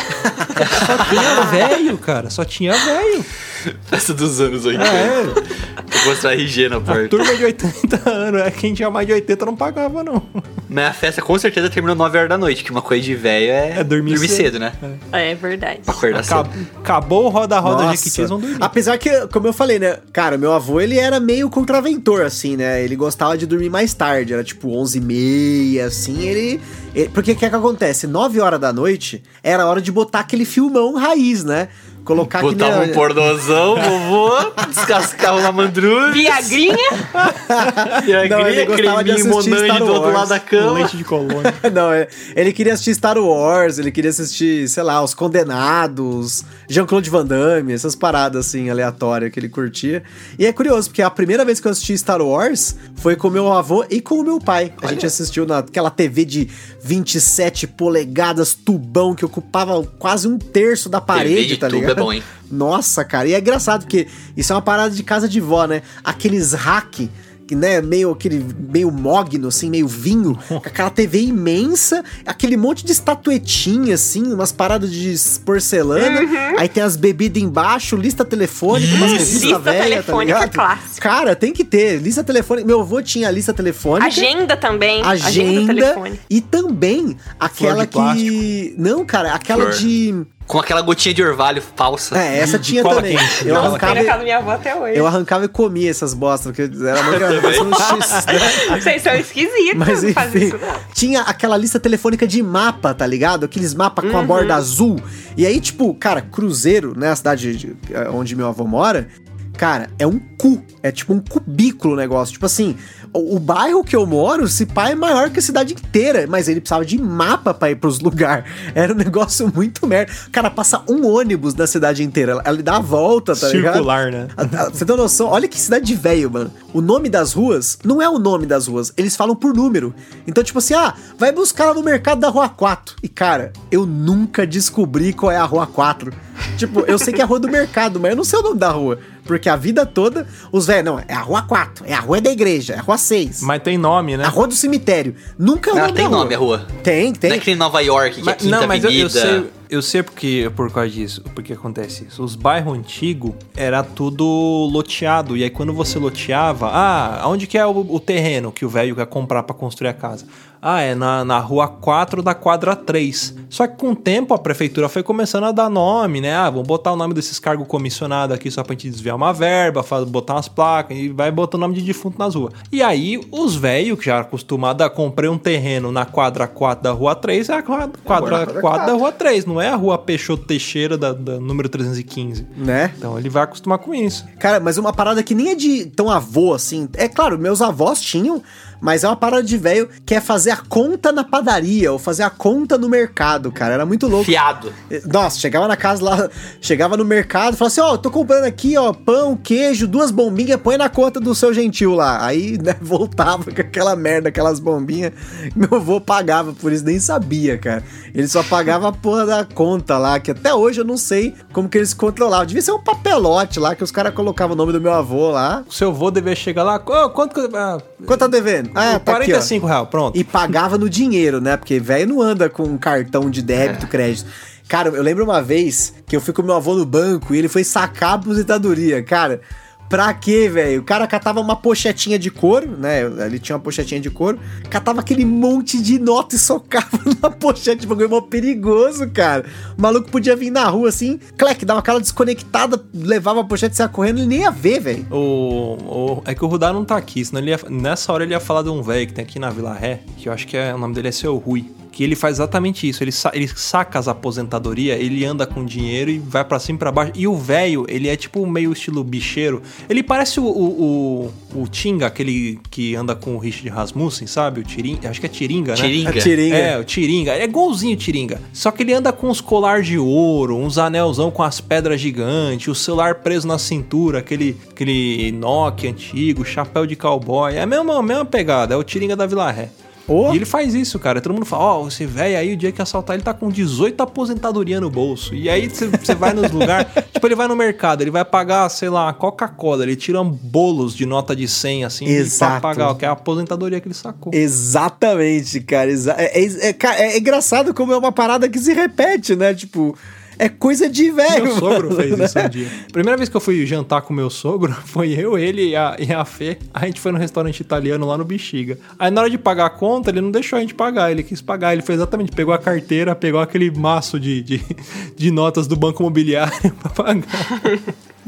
só tinha velho, cara. Só tinha velho. Festa dos anos 80. É, Vou mostrar RG na a porta. turma de 80 anos. é, Quem tinha mais de 80 não pagava, não. Mas a festa com certeza terminou 9 horas da noite, que uma coisa de velho é, É dormir cedo. cedo. né? É verdade. Pra acordar Acabou, cedo. acabou o roda-roda Nossa. Jequitis, vão dormir. Apesar que, como eu falei, né? Cara, meu avô, ele era meio contraventor, assim, né? Ele gostava de dormir mais tarde, era tipo 11 e meia, assim, ele... ele- porque o que é que acontece? 9 horas da noite era a hora de botar aquele filmão raiz, né? Colocar. Botava um pornozão, vovô, descascava uma mandrulha. Viagrinha? A Não, ele grinha, gostava de creminho monange do outro lado da cama. Leite de colônia. Não, é- ele queria assistir Star Wars, ele queria assistir, sei lá, Os Condenados, Jean-Claude Van Damme, essas paradas assim, aleatórias que ele curtia. E é curioso, porque a primeira vez que eu assisti Star Wars foi com meu avô e com o meu pai. A gente assistiu naquela TV de 27 polegadas, tubão, que ocupava quase um terço da parede, de tá tubo ligado? Bom, hein? Nossa, cara, e é engraçado porque isso é uma parada de casa de vó, né? Aqueles hack, que né, meio aquele meio mogno assim, meio vinho, com aquela TV imensa, aquele monte de estatuetinha assim, umas paradas de porcelana, aí tem as bebidas embaixo, lista telefônica, umas revistas Lista velhas, tá telefônica ligado? clássica. Cara, tem que ter lista telefônica. Meu avô tinha lista telefônica. Agenda também. Agenda, Agenda e também aquela que. Não, cara, aquela Flor. de. Com aquela gotinha de orvalho falsa. É, essa tinha cola também. quente. Eu Nossa, tem arrancava, na e- casa da minha avó até hoje. eu arrancava e comia essas bostas, porque era muito né? Vocês são esquisitos. Mas não isso não. tinha aquela lista telefônica de mapa, tá ligado? Aqueles mapas com a borda azul. E aí, tipo, cara, Cruzeiro, né? A cidade de- eh, onde meu avô mora, cara, é um cu. É tipo um cubículo o negócio. Tipo assim, o, bairro que eu moro, se pá, é maior que a cidade inteira. Mas ele precisava de mapa pra ir pros lugares. Era um negócio muito merda. Cara, passa um ônibus na cidade inteira. Ela dá a volta, tá ligado? Circular, né? Você tem noção? Olha que cidade de velho, mano. O nome das ruas não é o nome das ruas, eles falam por número. Então, tipo assim, ah, vai buscar lá no mercado da rua 4. E, cara, eu nunca descobri qual é a rua 4. Tipo, eu sei que é a rua do mercado, mas eu não sei o nome da rua. Porque a vida toda, os velhos, não, é a rua 4, é a rua da igreja, é a rua 6, Mas tem nome, né? a rua do cemitério. Nunca é o Ela nome tem da rua. nome a rua. Tem, tem. Não é que nem Nova York, que é Mas- Quinta não, mas eu, Avenida. eu sei, Eu sei porque, por causa disso, porque acontece isso. Os bairros antigos era tudo loteado. E aí quando você loteava, ah, aonde que é o, o terreno que o velho quer comprar pra construir a casa? Ah, é na, na rua 4 da quadra 3. Só que com o tempo a prefeitura foi começando a dar nome, né? Ah, vamos botar o nome desses cargos comissionados aqui só pra gente desviar uma verba, botar umas placas e vai botando o nome de defunto nas ruas. E aí os velhos, que já acostumados a comprar um terreno na quadra 4 da rua 3, é a quadra, quadra 4 da rua 3, não é a rua Peixoto Teixeira da, da número 315. Né? Então ele vai acostumar com isso. Cara, mas uma parada que nem é de tão avô assim. É claro, meus avós tinham, mas é uma parada de velho que é fazer a conta na padaria ou fazer a conta no mercado, cara. Era muito louco. Fiado. Nossa, chegava na casa lá, chegava no mercado falava assim: Ó, tô comprando aqui, ó, pão, queijo, duas bombinhas, põe na conta do seu gentil lá. Aí, né, voltava com aquela merda, aquelas bombinhas. Meu avô pagava por isso, nem sabia, cara. Ele só pagava a porra da conta lá, que até hoje eu não sei como que eles controlavam. Devia ser um papelote lá que os caras colocavam o nome do meu avô lá. O seu avô devia chegar lá, "Ô, quanto que. Ah, Quanto tá devendo? Ah, tá aqui, ó. 45 reais, pronto. E pagava no dinheiro, né? Porque velho não anda com cartão de débito, crédito. Cara, eu lembro uma vez que eu fui com meu avô no banco e ele foi sacar a aposentadoria. Cara, pra quê, velho? O cara catava uma pochetinha de couro, né? Ele tinha uma pochetinha de couro, catava aquele monte de nota e socava na pochete. Bagulho mó perigoso, cara. O maluco podia vir na rua assim, clec, dava aquela desconectada, levava a pochete e saia correndo, ele nem ia ver, velho. O, o- é que o Rudá não tá aqui, senão ele ia- nessa hora ele ia falar de um velho que tem aqui na Vila Ré, que eu acho que é, o nome dele é Seu Rui. Que ele faz exatamente isso, ele, sa- ele saca as aposentadorias, ele anda com dinheiro e vai pra cima e pra baixo. E o velho, ele é tipo meio estilo bicheiro. Ele parece o, o, o, o Tinga, aquele que anda com o Richard Rasmussen, sabe? O Tiringa, acho que é Tiringa, né? Tiringa. A tiringa. É, o Tiringa. Ele é igualzinho o Tiringa. Só que ele anda com uns colar de ouro, uns anelzão com as pedras gigantes, o celular preso na cintura, aquele, aquele Nokia antigo, chapéu de cowboy. É a mesma, a mesma pegada, é o Tiringa da Vila Ré. Ô. E ele faz isso, cara. Todo mundo fala, ó, esse velho aí, o dia que assaltar, ele tá com 18 aposentadoria no bolso. E aí você vai nos lugares, tipo, ele vai no mercado, ele vai pagar, sei lá, Coca-Cola, ele tira bolos de nota de 100, assim, Exato. pra pagar, que é a aposentadoria que ele sacou. Exatamente, cara. exa- É, é- é- é engraçado como é uma parada que se repete, né? Tipo, é coisa de velho. Meu sogro mano, fez né? isso um dia. Primeira vez que eu fui jantar com meu sogro, foi eu, ele e a, e a Fê. A gente foi no restaurante italiano lá no Bexiga. Aí na hora de pagar a conta, ele não deixou a gente pagar, ele quis pagar. Ele fez exatamente, pegou a carteira, pegou aquele maço de, de, de notas do banco imobiliário pra pagar.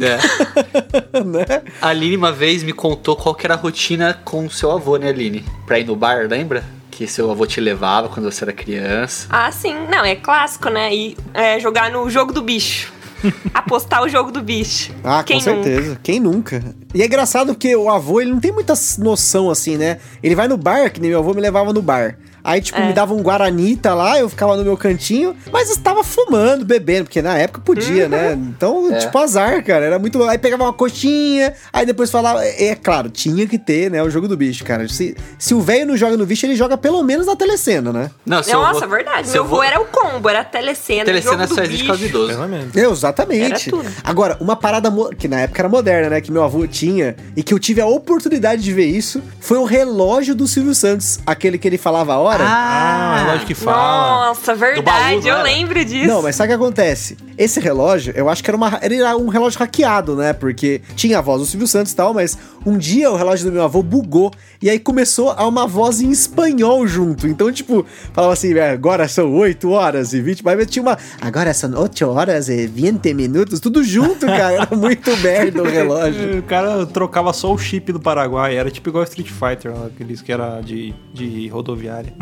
É. Né? A Aline uma vez me contou qual que era a rotina com o seu avô, né, Aline? Pra ir no bar, lembra? Que seu avô te levava quando você era criança. Ah, sim. Não, é clássico, né? E é, jogar no jogo do bicho. Apostar o jogo do bicho. Ah, Quem com certeza. Quem nunca? E é engraçado porque o avô, ele não tem muita noção assim, né? Ele vai no bar, que nem meu avô me levava no bar. Aí, tipo, É. me dava um Guaranita lá, eu ficava no meu cantinho, mas estava fumando, bebendo, porque na época podia, né? Então, É. tipo, azar, cara. Era muito. Aí pegava uma coxinha, aí depois falava. É, é claro, tinha que ter, né? O jogo do bicho, cara. Se, se o velho não joga no bicho, ele joga pelo menos na telecena, né? Não, seu Nossa, avô, verdade. seu Meu avô era o combo, era a telecena, Telecena jogo do só existe por causa idoso. É, Exatamente. Era tudo. Agora, uma parada mo- que na época era moderna, né? Que meu avô tinha e que eu tive a oportunidade de ver isso foi o relógio do Silvio Santos. Aquele que ele falava a hora. Ah, o relógio que fala. Nossa, baú, verdade. não eu era? lembro disso. Não, mas sabe o que acontece? Esse relógio, eu acho que era, uma, era um relógio hackeado, né? Porque tinha a voz do Silvio Santos e tal, mas um dia o relógio do meu avô bugou e aí começou a uma voz em espanhol junto. Então, tipo, falava assim, "É, agora são 8 horas e 20, mas tinha uma. Agora são 8 horas e 20 minutos, tudo junto, cara. Era muito merda o relógio. O cara trocava só o chip do Paraguai, era tipo igual Street Fighter, aqueles que era de, de rodoviária.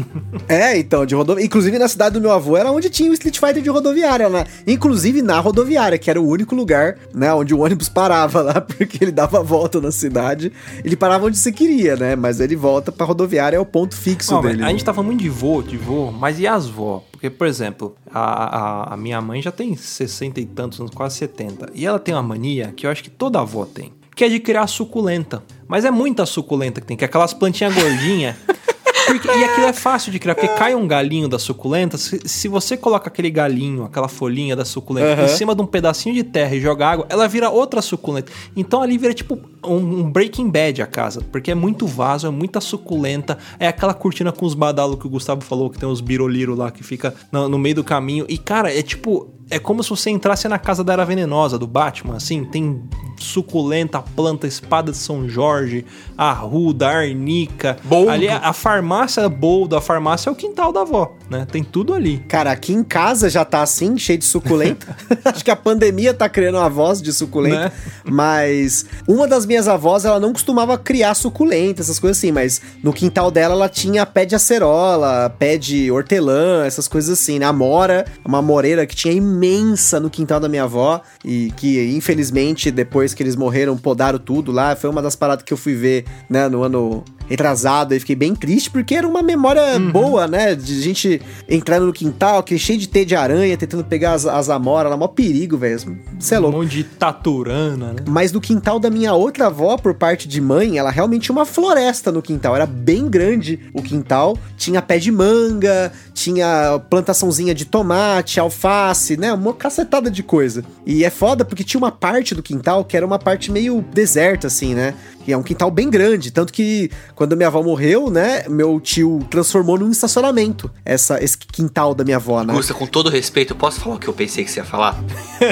É, então, de rodoviária. Inclusive na cidade do meu avô era onde tinha o Street Fighter de rodoviária, né? Inclusive na rodoviária, que era o único lugar, né, onde o ônibus parava lá, porque ele dava a volta na cidade. Ele parava onde você queria, né? Mas ele volta pra rodoviária, é o ponto fixo Não, dele. A gente tava muito de vô, de vô, mas e as vó? Porque, por exemplo, a, a, a minha mãe já tem 60 e tantos anos, quase 70. E ela tem uma mania que eu acho que toda avó tem, que é de criar suculenta. Mas é muita suculenta que tem, que é aquelas plantinhas gordinhas. Porque- e aquilo é fácil de criar, porque cai um galinho da suculenta. Se, se você coloca aquele galinho, aquela folhinha da suculenta, Aham. em cima de um pedacinho de terra e joga água, ela vira outra suculenta. Então ali vira tipo um, um Breaking Bad a casa, porque é muito vaso, é muita suculenta, é aquela cortina com os badalos que o Gustavo falou, que tem os biroliro lá que fica no, no meio do caminho. E, cara, é tipo, é como se você entrasse na casa da Era Venenosa, do Batman, assim, tem suculenta, planta, espada de São Jorge, arruda, arnica. Boldo. Ali a, a farmácia boldo, a farmácia é o quintal da avó, né? Tem tudo ali. Cara, aqui em casa já tá assim, cheio de suculenta. Acho que a pandemia tá criando uma voz de suculenta. Né? Mas uma das minhas avós, ela não costumava criar suculenta, essas coisas assim. Mas no quintal dela, ela tinha pé de acerola, pé de hortelã, essas coisas assim, né? A mora, uma moreira que tinha imensa no quintal da minha avó. E que, infelizmente, depois que eles morreram, podaram tudo lá. Foi uma das paradas que eu fui ver, né, no ano retrasado e fiquei bem triste porque era uma memória boa, né? De gente entrando no quintal, que cheio de teia de aranha, tentando pegar as, as amoras, lá, mó perigo, velho. Você é Um louco. monte de taturana, né? Mas no quintal da minha outra avó, por parte de mãe, ela realmente tinha uma floresta no quintal. Era bem grande o quintal. Tinha pé de manga, tinha plantaçãozinha de tomate, alface, né? Uma cacetada de coisa. E é foda porque tinha uma parte do quintal que era uma parte meio deserta, assim, né? E é um quintal bem grande. Tanto que quando minha avó morreu, né? Meu tio transformou num estacionamento essa, esse quintal da minha avó, né? Gusta, com todo respeito, eu posso falar o que eu pensei que você ia falar?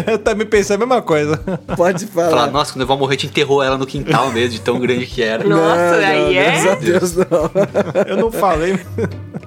Eu também pensei a mesma coisa. Pode Falar, falar. nossa, quando eu vou morrer, te enterrou ela no quintal mesmo, de tão grande que era. Nossa, aí é? Graças a Deus, não. Eu não falei.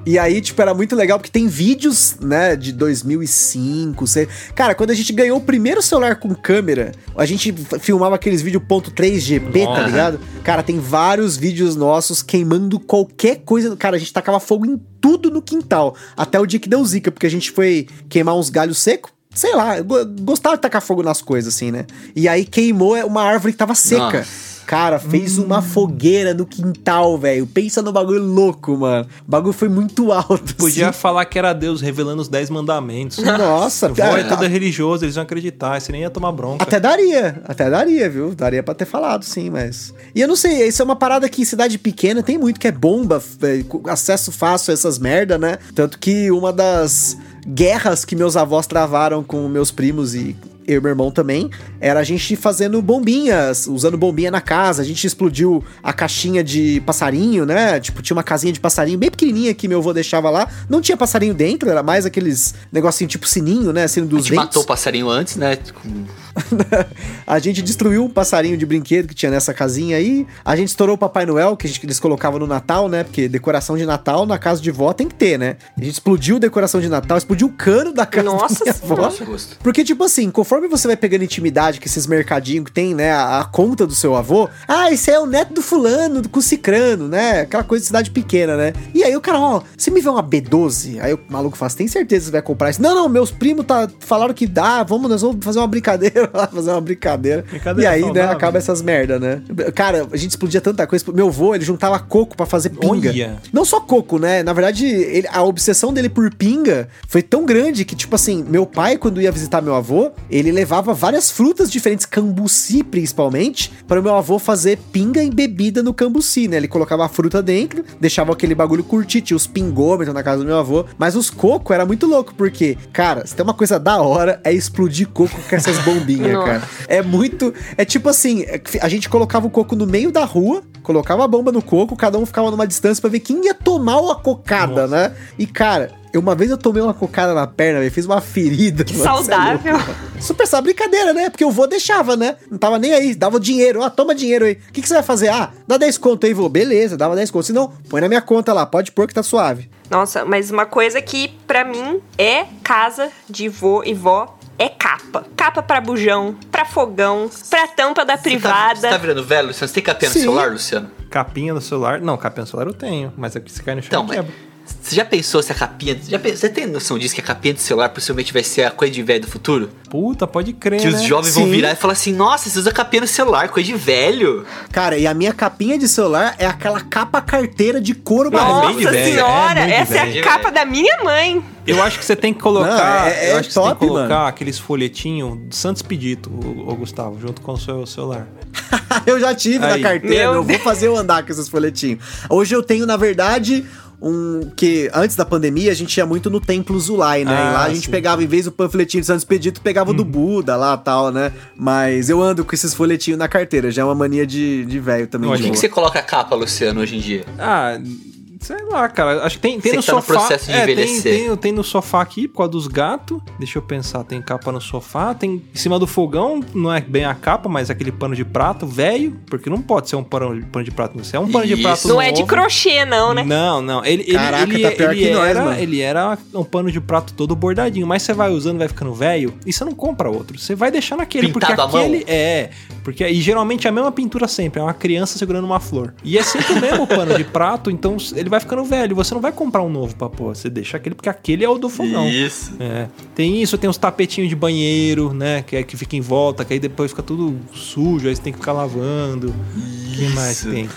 E aí, tipo, era muito legal porque tem vídeos, né, de 2005. sei- Cara, quando a gente ganhou o primeiro celular com câmera, a gente filmava aqueles vídeos .3GP, tá Nossa. Ligado? Cara, tem vários vídeos nossos queimando qualquer coisa. Cara, a gente tacava fogo em tudo no quintal. Até o dia que deu zica, porque a gente foi queimar uns galhos secos. Sei lá, eu go- gostava de tacar fogo nas coisas, assim, né? E aí queimou uma árvore que tava seca. Nossa. Cara, fez uma fogueira no quintal, velho. Pensa no bagulho louco, mano. O bagulho foi muito alto. Podia assim. falar que era Deus revelando os dez mandamentos. Nossa, é cara, toda religiosa, eles iam acreditar, você nem ia tomar bronca. Até daria, até daria, viu? Daria pra ter falado, sim, mas. E eu não sei, isso é uma parada que em cidade pequena tem muito, que é bomba, é, com acesso fácil a essas merda, né? Tanto que uma das guerras que meus avós travaram com meus primos e eu e meu irmão também, era a gente fazendo bombinhas, usando bombinha na casa. A gente explodiu a caixinha de passarinho, né? Tipo, tinha uma casinha de passarinho bem pequenininha que meu avô deixava lá. Não tinha passarinho dentro, era mais aqueles negocinho tipo sininho, né? Sino A dos gente ventos. matou o passarinho antes, né? Com- a gente destruiu um passarinho de brinquedo que tinha nessa casinha aí. A gente estourou o Papai Noel, que, a gente, eles colocavam no Natal, né? Porque decoração de Natal na casa de vó tem que ter, né? A gente explodiu decoração de Natal, explodiu o cano da casa Nossa da minha Senhora. avó. Porque, tipo assim, conforme você vai pegando intimidade com esses mercadinhos que tem, né, a, a conta do seu avô, ah, esse é o neto do fulano, do cicrano, né? Aquela coisa de cidade pequena, né? E aí o cara, ó, você me vê uma B12? Aí o maluco fala, "Você tem certeza que você vai comprar isso? Não, não, meus primos tá, falaram que dá, vamos, nós vamos fazer uma brincadeira lá, fazer uma brincadeira. Brincadeira e aí, né, saudável. acaba essas merda, né? Cara, a gente explodia tanta coisa. Meu avô, ele juntava coco pra fazer pinga. Olha. Não só coco, né? Na verdade, ele- a obsessão dele por pinga foi tão grande que, tipo assim, meu pai, quando ia visitar meu avô, ele levava várias frutas diferentes, cambuci principalmente, para o meu avô fazer pinga e bebida no cambuci, né? Ele colocava a fruta dentro, deixava aquele bagulho curtir, tinha os pingômetros na casa do meu avô. Mas os coco era muito louco, porque, cara, se tem uma coisa da hora, é explodir coco com essas bombinhas, Nossa. cara. É muito. É tipo assim: é a gente colocava o coco no meio da rua, colocava a bomba no coco, cada um ficava numa distância pra ver quem ia tomar uma cocada, né? E cara. Eu- Uma vez eu tomei uma cocada na perna, velho, fiz uma ferida. Que mano, é saudável. louco. Super essa brincadeira, né? Porque o vô deixava, né? Não tava nem aí, dava o dinheiro. Ó, toma dinheiro aí. O que, que você vai fazer? Ah, dá 10 conto aí, vô. Beleza, dava 10 conto. Se não, põe na minha conta lá, pode pôr que tá suave. Nossa, mas uma coisa que pra mim é casa de vô e vó é capa. Capa pra bujão, pra fogão, pra tampa da Você tá, privada. você tá virando velho, Luciano? Você tem capinha no Sim. celular, Luciano? Capinha no celular? Não, capinha no celular eu tenho, mas aqui se cai no chão Então, mas quebra. Você já pensou se a capinha. Já pensou, você tem noção disso que a capinha do celular possivelmente vai ser a coisa de velho do futuro? Puta, pode crer, Que né? os jovens vão Sim. virar e falar assim: nossa, você usa capinha no celular, coisa de velho. Cara, e a minha capinha de celular é aquela capa carteira de couro é marrom. bem de Nossa velho, senhora, é essa é velho. a capa da minha mãe. Eu acho que você tem que colocar. Não, é- é eu acho que você tem top, que colocar mano. aqueles folhetinhos Santos Pedito, o, Gustavo, junto com o seu celular. eu já tive Aí. na carteira, Meu eu vou fazer eu andar com esses folhetinhos. Hoje eu tenho, na verdade, um. Que antes da pandemia a gente ia muito no Templo Zulai, né? Ah, e lá a gente sim. pegava, em vez do panfletinho de Santo Expedito, pegava o do Buda lá tal, né? Mas eu ando com esses folhetinhos na carteira, já é uma mania de de velho também. Olha, de Por que, que você coloca a capa, Luciano, hoje em dia? Ah, sei lá, cara. Acho que tem, tem Você no tá no sofá. processo de é, tem, envelhecer. tem, tem no sofá aqui, por causa dos gatos. Deixa eu pensar, tem capa no sofá. Tem em cima do fogão, não é bem a capa, mas aquele pano de prato velho. Porque não pode ser um pano, pano de prato. Se é um pano de Isso. prato Não é de novo- crochê, não, né? Não, não. Ele, ele- Caraca, ele, tá pior ele que nós, era, mano. ele era um pano de prato todo bordadinho, mas você vai usando, vai ficando velho e você não compra outro. Você vai deixar naquele, Pintado porque aquele é, porque e geralmente é a mesma pintura sempre, é uma criança segurando uma flor. E é sempre o mesmo pano de prato, então ele vai ficando velho, você não vai comprar um novo pra pôr, você deixa aquele porque aquele é o do fogão. Isso. É. Tem isso, tem os tapetinhos de banheiro, né? Que, é, que fica em volta, que aí depois fica tudo sujo, aí você tem que ficar lavando. O que mais Isso. tem?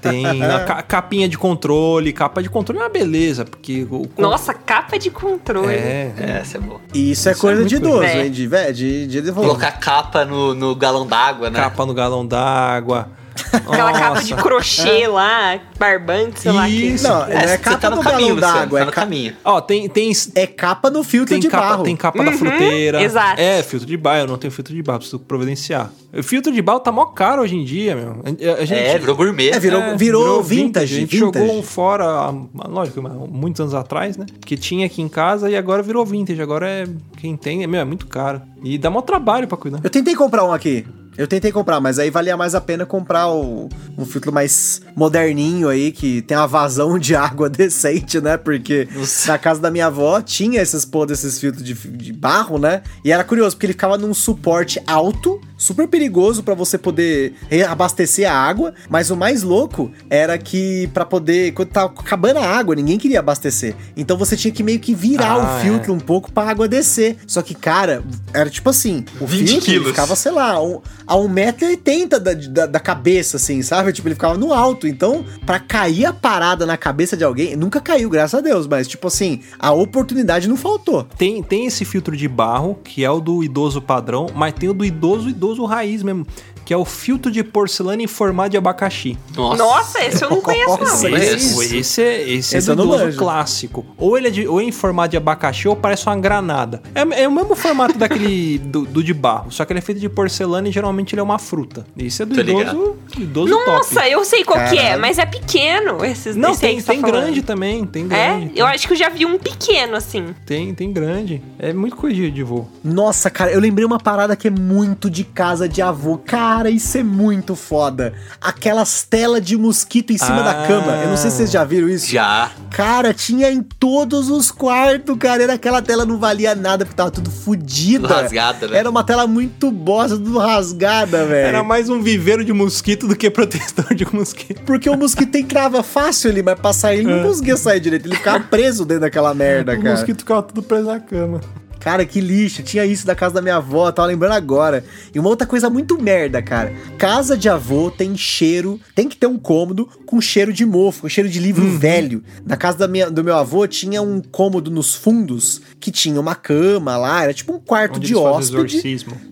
tem a ca- capinha de controle. Capa de controle é uma beleza, porque o. o- Nossa, capa de controle. É, é. Essa é boa. E isso é Isso é coisa muito de idoso, É. hein? De, velho, de, de devolver. Colocar capa no, no galão d'água, né? Capa no galão d'água. Aquela capa de crochê lá, barbante, sei lá. Isso. Não, não é você capa tá no do caminho, d'água, tá é, caminho. Ó, tem, tem, é capa no filtro tem de capa, barro. tem capa da fruteira. exato. É, filtro de barro. Eu não tenho filtro de barro, preciso providenciar. O filtro de barro tá mó caro hoje em dia, meu. A, a gente, É, virou gourmet. É, virou- virou vintage, A gente vintage. jogou um fora, lógico, muitos anos atrás, né? Que tinha aqui em casa e agora virou vintage. Agora é. Quem tem, é, meu, é muito caro. E dá mó trabalho pra cuidar. Eu tentei comprar um aqui. Eu tentei comprar, mas aí valia mais a pena comprar o- um filtro mais moderninho aí, que tem uma vazão de água decente, né? Porque Nossa. na casa da minha avó tinha esses pô desses filtros de, de barro, né? E era curioso, porque ele ficava num suporte alto, super perigoso pra você poder abastecer a água, mas o mais louco era que pra poder, quando tava acabando a água, ninguém queria abastecer. Então você tinha que meio que virar Ah, o filtro um pouco pra água descer. Só que, cara, era tipo assim, o 20 filtro ficava, sei lá, um, a 1,80m da, da, da cabeça, assim, sabe? Tipo, ele ficava no alto. Então, pra cair a parada na cabeça de alguém, nunca caiu, graças a Deus, mas, tipo assim, a oportunidade não faltou. Tem, tem esse filtro de barro, que é o do idoso padrão, mas tem o do idoso idoso raiz mesmo, que é o filtro de porcelana em formato de abacaxi. Nossa. Nossa, esse eu não conheço, não. Nossa, Mas Esse, isso. esse é, esse Esse é do não clássico. Ou ele é, de, ou é em formato de abacaxi ou parece uma granada. É, é o mesmo formato daquele do, do de barro, só que ele é feito de porcelana e geralmente ele é uma fruta. Esse é do Tô idoso, idoso Nossa, top. eu sei qual que é, mas é pequeno esses Não, esse tem, você tem tá grande também, tem É? grande. Eu acho que eu já vi um pequeno, assim. Tem, tem grande. É muito coisa de- de vô. Nossa, cara, eu lembrei uma parada que é muito de casa de avô. Cara, isso é muito foda. Aquelas telas de mosquito em cima Ah. da cama. Eu não sei se vocês já viram isso. Já. Cara, tinha em todos os quartos, cara. Era aquela tela não valia nada porque tava tudo fodida. Tudo rasgada, né? Era uma tela muito bosta, tudo rasgada, velho. Era mais um viveiro de mosquito do que protetor de mosquito. Porque o mosquito entrava fácil ali, mas pra sair ele não conseguia sair direito. Ele ficava preso dentro daquela merda, o cara. mosquito ficava tudo preso na cama. Cara, que lixo. Tinha isso da casa da minha avó, tava lembrando agora. E uma outra coisa muito merda, cara. Casa de avô tem cheiro, tem que ter um cômodo com cheiro de mofo, com cheiro de livro Uhum. velho. Na casa da minha, do meu avô tinha um cômodo nos fundos que tinha uma cama lá, era tipo um quarto Onde de hóspede.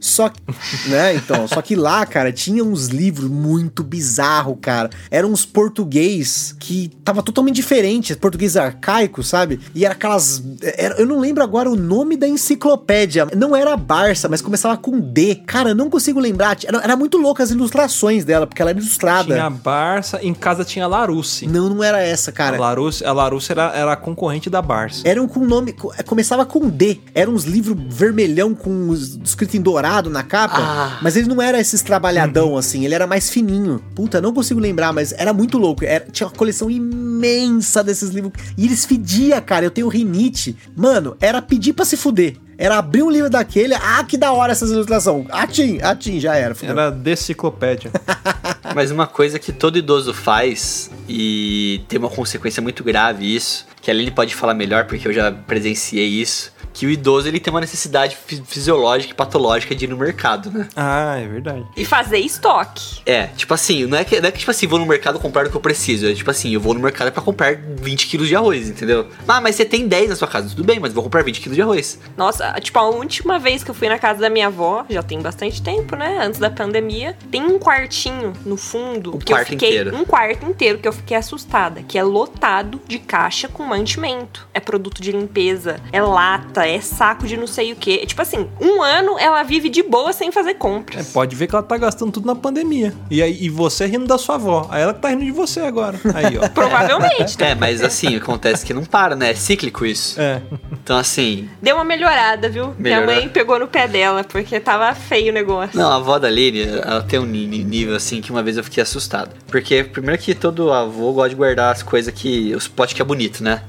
Só que, né, então, só que lá, cara, tinha uns livros muito bizarro, cara. Eram uns português que tava totalmente diferente, português arcaico, sabe? E era aquelas, era- eu não lembro agora o nome da enciclopédia. Não era Barça, mas começava com D. Cara, eu não consigo lembrar. Era, era muito louco as ilustrações dela, porque ela era ilustrada. Tinha a Barça, em casa tinha a Larousse. Não, não era essa, A cara. Larousse, a Larousse era, era a concorrente da Barça. Eram com nome. co- Começava com D. Eram uns livros vermelhão com escrito em dourado na capa. Ah. Mas ele não era esses trabalhadão assim, ele era mais fininho. Puta, não consigo lembrar, mas era muito louco. Era- tinha uma coleção imensa desses livros. E eles fedia, cara. Eu tenho rinite. Mano, era pedir pra se fuder. Era abrir um livro daquele. Ah, que da hora essas ilustrações. Atim, atim, já era. fudeu. Era deciclopédia. Mas uma coisa que todo idoso faz e tem uma consequência muito grave isso, que a Aline pode falar melhor porque eu já presenciei isso, que o idoso ele tem uma necessidade fi- fisiológica e patológica de ir no mercado, né? Ah, é verdade. E fazer estoque. É, tipo assim, não é que, não é que tipo assim, vou no mercado comprar o que eu preciso. É tipo assim, eu vou no mercado pra comprar 20 quilos de arroz, entendeu? Ah, mas você tem 10 na sua casa, tudo bem, mas vou comprar 20 quilos de arroz. Nossa, tipo, a última vez que eu fui na casa da minha avó, já tem bastante tempo, né? Antes da pandemia, tem um quartinho no fundo Um que eu quarto fiquei. inteiro. Um quarto inteiro que eu fiquei assustada, que é lotado de caixa com mantimento. É produto de limpeza, é lata, é saco de não sei o quê. Tipo assim, um ano ela vive de boa sem fazer É, compras. pode ver que ela tá gastando tudo na pandemia. E, aí, e você rindo da sua avó. Aí ela que tá rindo de você agora. Aí, ó. Provavelmente. né? É, mas assim, acontece que não para, né? É cíclico isso. É. Então, assim, Deu uma melhorada, viu? Minha Melhorou. mãe pegou no pé dela, porque tava feio o negócio. Não, a avó da Lili, ela tem um nível assim que uma vez eu fiquei assustado. Porque, primeiro que todo avô gosta de guardar as coisas que. Os potes que é bonito, né?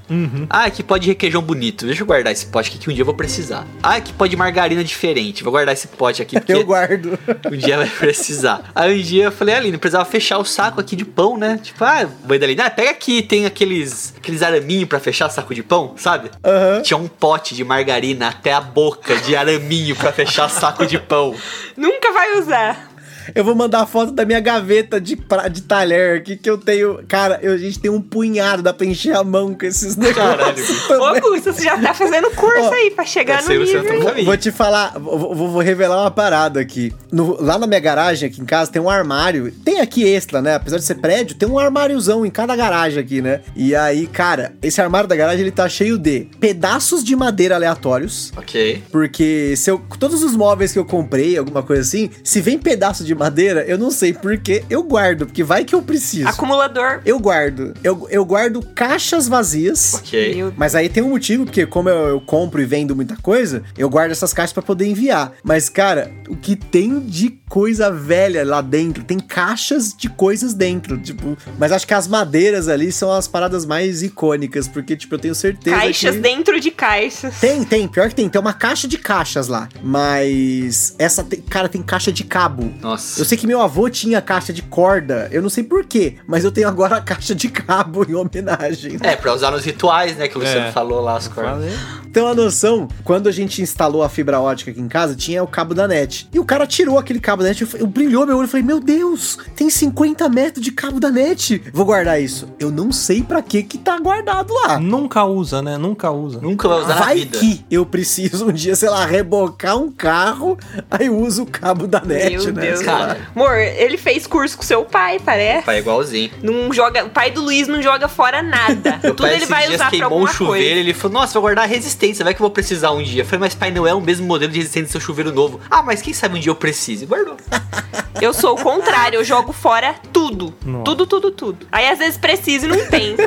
Ah, que pode requeijão bonito. Deixa eu guardar esse pote aqui que um dia eu vou precisar. Ah, que pode margarina diferente. Vou guardar esse pote aqui porque Eu guardo. um dia vai precisar. Aí um dia eu falei, Aline, precisava fechar o saco aqui de pão, né? Tipo, ah, mãe da Aline, ah, pega aqui, tem aqueles, aqueles araminhos pra fechar saco de pão, sabe? Aham. Tinha um pote de margarina até a boca de araminho pra fechar saco de pão. Nunca vai usar. Eu vou mandar a foto da minha gaveta de, pra, de talher aqui que eu tenho. Cara, eu, a gente tem um punhado, dá pra encher a mão com esses Caralho, negócios. bicho. Ô. Augusto, você já tá fazendo curso Ó, aí pra chegar no você nível. tá caminho. Vou te falar, vou, vou- vou revelar uma parada aqui. No- lá na minha garagem, aqui em casa, tem um armário. Tem aqui extra, né? Apesar de ser prédio, tem um armáriozão em cada garagem aqui, né? E aí, cara, esse armário da garagem ele tá cheio de pedaços de madeira aleatórios. Ok. Porque se eu, todos os móveis que eu comprei, alguma coisa assim, se vem pedaço de madeira, eu não sei porquê, eu guardo, porque vai que eu preciso. Acumulador. Eu guardo. Eu, eu guardo caixas vazias. Ok. Mas aí tem um motivo, porque como eu, eu compro e vendo muita coisa, eu guardo essas caixas pra poder enviar. Mas, cara, o que tem de coisa velha lá dentro, tem caixas de coisas dentro, tipo, mas acho que as madeiras ali são as paradas mais icônicas, porque, tipo, eu tenho certeza Caixas que... dentro de caixas. Tem, tem, pior que tem, tem uma caixa de caixas lá, mas essa, tem- cara, tem caixa de cabo. Nossa. Eu sei que meu avô tinha caixa de corda, eu não sei porquê, mas eu tenho agora a caixa de cabo em homenagem. É, pra usar nos rituais, né? Que o Luciano É. falou lá as cordas. Tem uma noção, quando a gente instalou a fibra ótica aqui em casa, tinha o cabo da net. E o cara tirou aquele cabo da net, eu, eu brilhou meu olho, eu falei, meu Deus, tem 50 metros de cabo da net. Vou guardar isso. Eu não sei pra que que tá guardado lá. Nunca usa, né? Nunca usa. Nunca vai usar na Vai vida. que eu preciso um dia, sei lá, rebocar um carro, aí eu uso o cabo da net, Meu né? Deus. lá. Cara. Amor, ele fez curso com seu pai, parece. Pai é igualzinho. Não joga, o pai do Luiz não joga fora nada. Meu Tudo pai ele vai usar pra alguma um chuveiro, coisa. ele falou, nossa, vou guardar a resistência, vai que eu vou precisar um dia. Eu falei, mas pai, não é o mesmo modelo de resistência do seu chuveiro novo. Ah, mas quem sabe um dia eu precise. Guardou. Eu sou o contrário, eu jogo fora tudo. Nossa. Tudo, tudo, tudo. Aí às vezes precisa e não tem.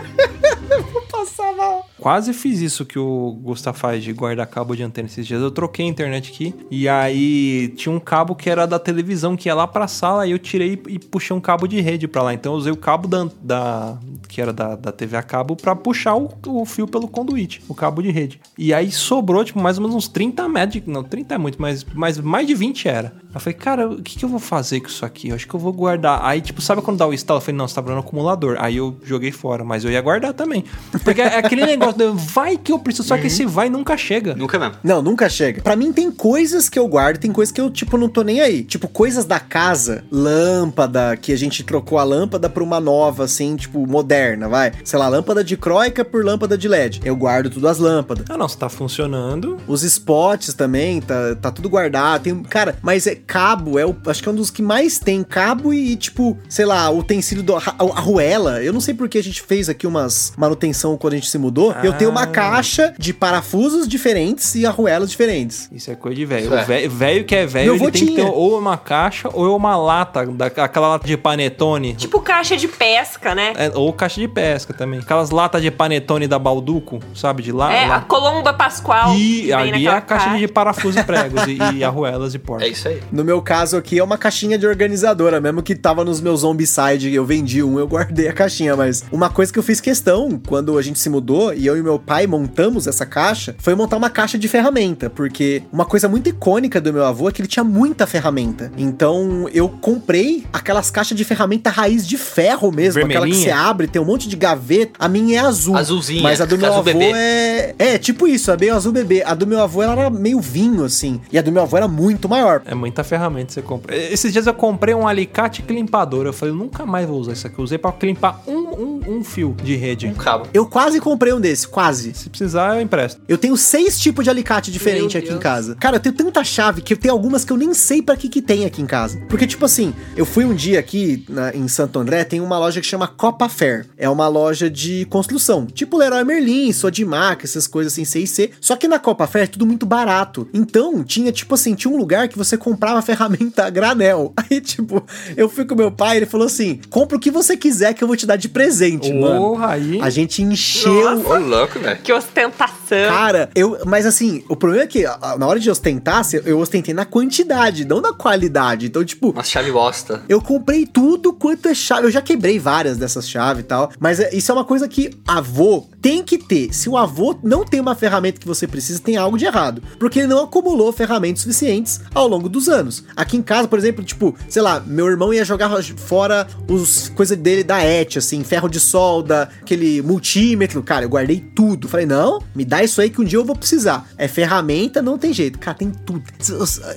Passar mal. Quase fiz isso que o Gustavo faz de guardar cabo de antena esses dias. Eu troquei a internet aqui e aí tinha um cabo que era da televisão que ia lá pra sala e eu tirei e puxei um cabo de rede pra lá. Então eu usei o cabo da, da- que era da, da TV a cabo pra puxar o, o fio pelo conduíte, o cabo de rede. E aí sobrou tipo mais ou menos uns 30 metros, de- não, 30 é muito, mas, mas mais de 20 era. Eu falei, cara, o que, que eu vou fazer com isso aqui? Eu acho que eu vou guardar. Aí, tipo, sabe quando dá o estalo? Eu falei, não, você tá virando acumulador. Aí eu joguei fora, mas eu ia guardar também. Porque é aquele negócio, de, vai que eu preciso, só que esse vai nunca chega. Nunca mesmo. Não, nunca chega. Pra mim tem coisas que eu guardo, tem coisas que eu, tipo, não tô nem aí. Tipo, coisas da casa, lâmpada, que a gente trocou a lâmpada por uma nova, assim, tipo, moderna, vai. Sei lá, lâmpada de croica por lâmpada de LED. Eu guardo tudo as lâmpadas. Ah, não, se tá funcionando. Os spots também, tá, tá tudo guardado. Tem, cara, mas é cabo, é o, acho que é um dos que mais tem cabo e, tipo, sei lá, o utensílio do a, a arruela. Eu não sei porque a gente fez aqui umas manutenção quando a gente se mudou. Eu tenho uma Ah. caixa de parafusos diferentes e arruelas diferentes. Isso é coisa de velho. É. O velho- que é velho, ele tem que ter tinha. ou uma caixa ou uma lata, da, aquela lata de panetone. tipo caixa de pesca, né? É, ou caixa de pesca também. Aquelas latas de panetone da Balduco, sabe? De lá. É, a lá. Colomba Pascoal. E ali é a caixa de parafuso e pregos e, e arruelas e portas. É isso aí. No meu caso aqui é uma caixinha de organizadora, mesmo que tava nos meus zombicide, eu vendi um, eu guardei a caixinha, mas uma coisa que eu fiz questão quando a gente se mudou e eu e meu pai montamos essa caixa foi montar uma caixa de ferramenta, porque uma coisa muito icônica do meu avô é que ele tinha muita ferramenta. Então eu comprei aquelas caixas de ferramenta raiz de ferro mesmo, aquela que você abre, tem um monte de gaveta. A minha é azul. Azulzinha, Mas a do meu azul avô bebê. é. É, tipo isso, é meio azul bebê. A do meu avô ela era meio vinho, assim. E a do meu avô era muito maior. É muita ferramenta que você compra. Esses dias eu comprei um alicate climpador. Eu falei, eu nunca mais vou usar isso aqui. Eu usei pra climpar um, um, um fio de rede. Um cabo. Eu quase comprei um desse, quase. Se precisar, eu empresto. Eu tenho seis tipos de alicate diferente aqui em casa. Cara, eu tenho tanta chave que eu tenho algumas que eu nem sei pra que que tem aqui em casa. Porque, tipo assim, eu fui um dia aqui na- em Santo André, tem uma loja que chama Copa Fair. É uma loja de construção. Tipo Leroy Merlin, Sodimac, essas coisas assim, C e C. Só que na Copa Fair é tudo muito barato. Então, tinha, tipo assim, tinha um lugar que você comprava ferramenta a granel. Aí, tipo, eu fui com meu pai, ele falou assim, compra o que você quiser que eu vou te dar de presente, mano. Porra, aí. A gente encheu Ô, louco, velho. Que ostentação. Cara, eu. Mas assim, o problema é que na hora de ostentar, se- eu ostentei na quantidade, não na qualidade. Então, tipo. Uma chave bosta. Eu comprei tudo quanto é chave. Eu já quebrei várias dessas chaves e tal. Mas é- isso é uma coisa que avô tem que ter. Se o avô não tem uma ferramenta que você precisa, tem algo de errado. Porque ele não acumulou ferramentas suficientes ao longo dos anos. Aqui em casa, por exemplo, tipo, sei lá, meu irmão ia jogar fora os coisas dele da ET, assim, ferro de solda, aquele multímetro. Cara, eu guardei tudo. Falei, não, me dá isso aí que um dia eu vou precisar. É ferramenta, não tem jeito. Cara, tem tudo.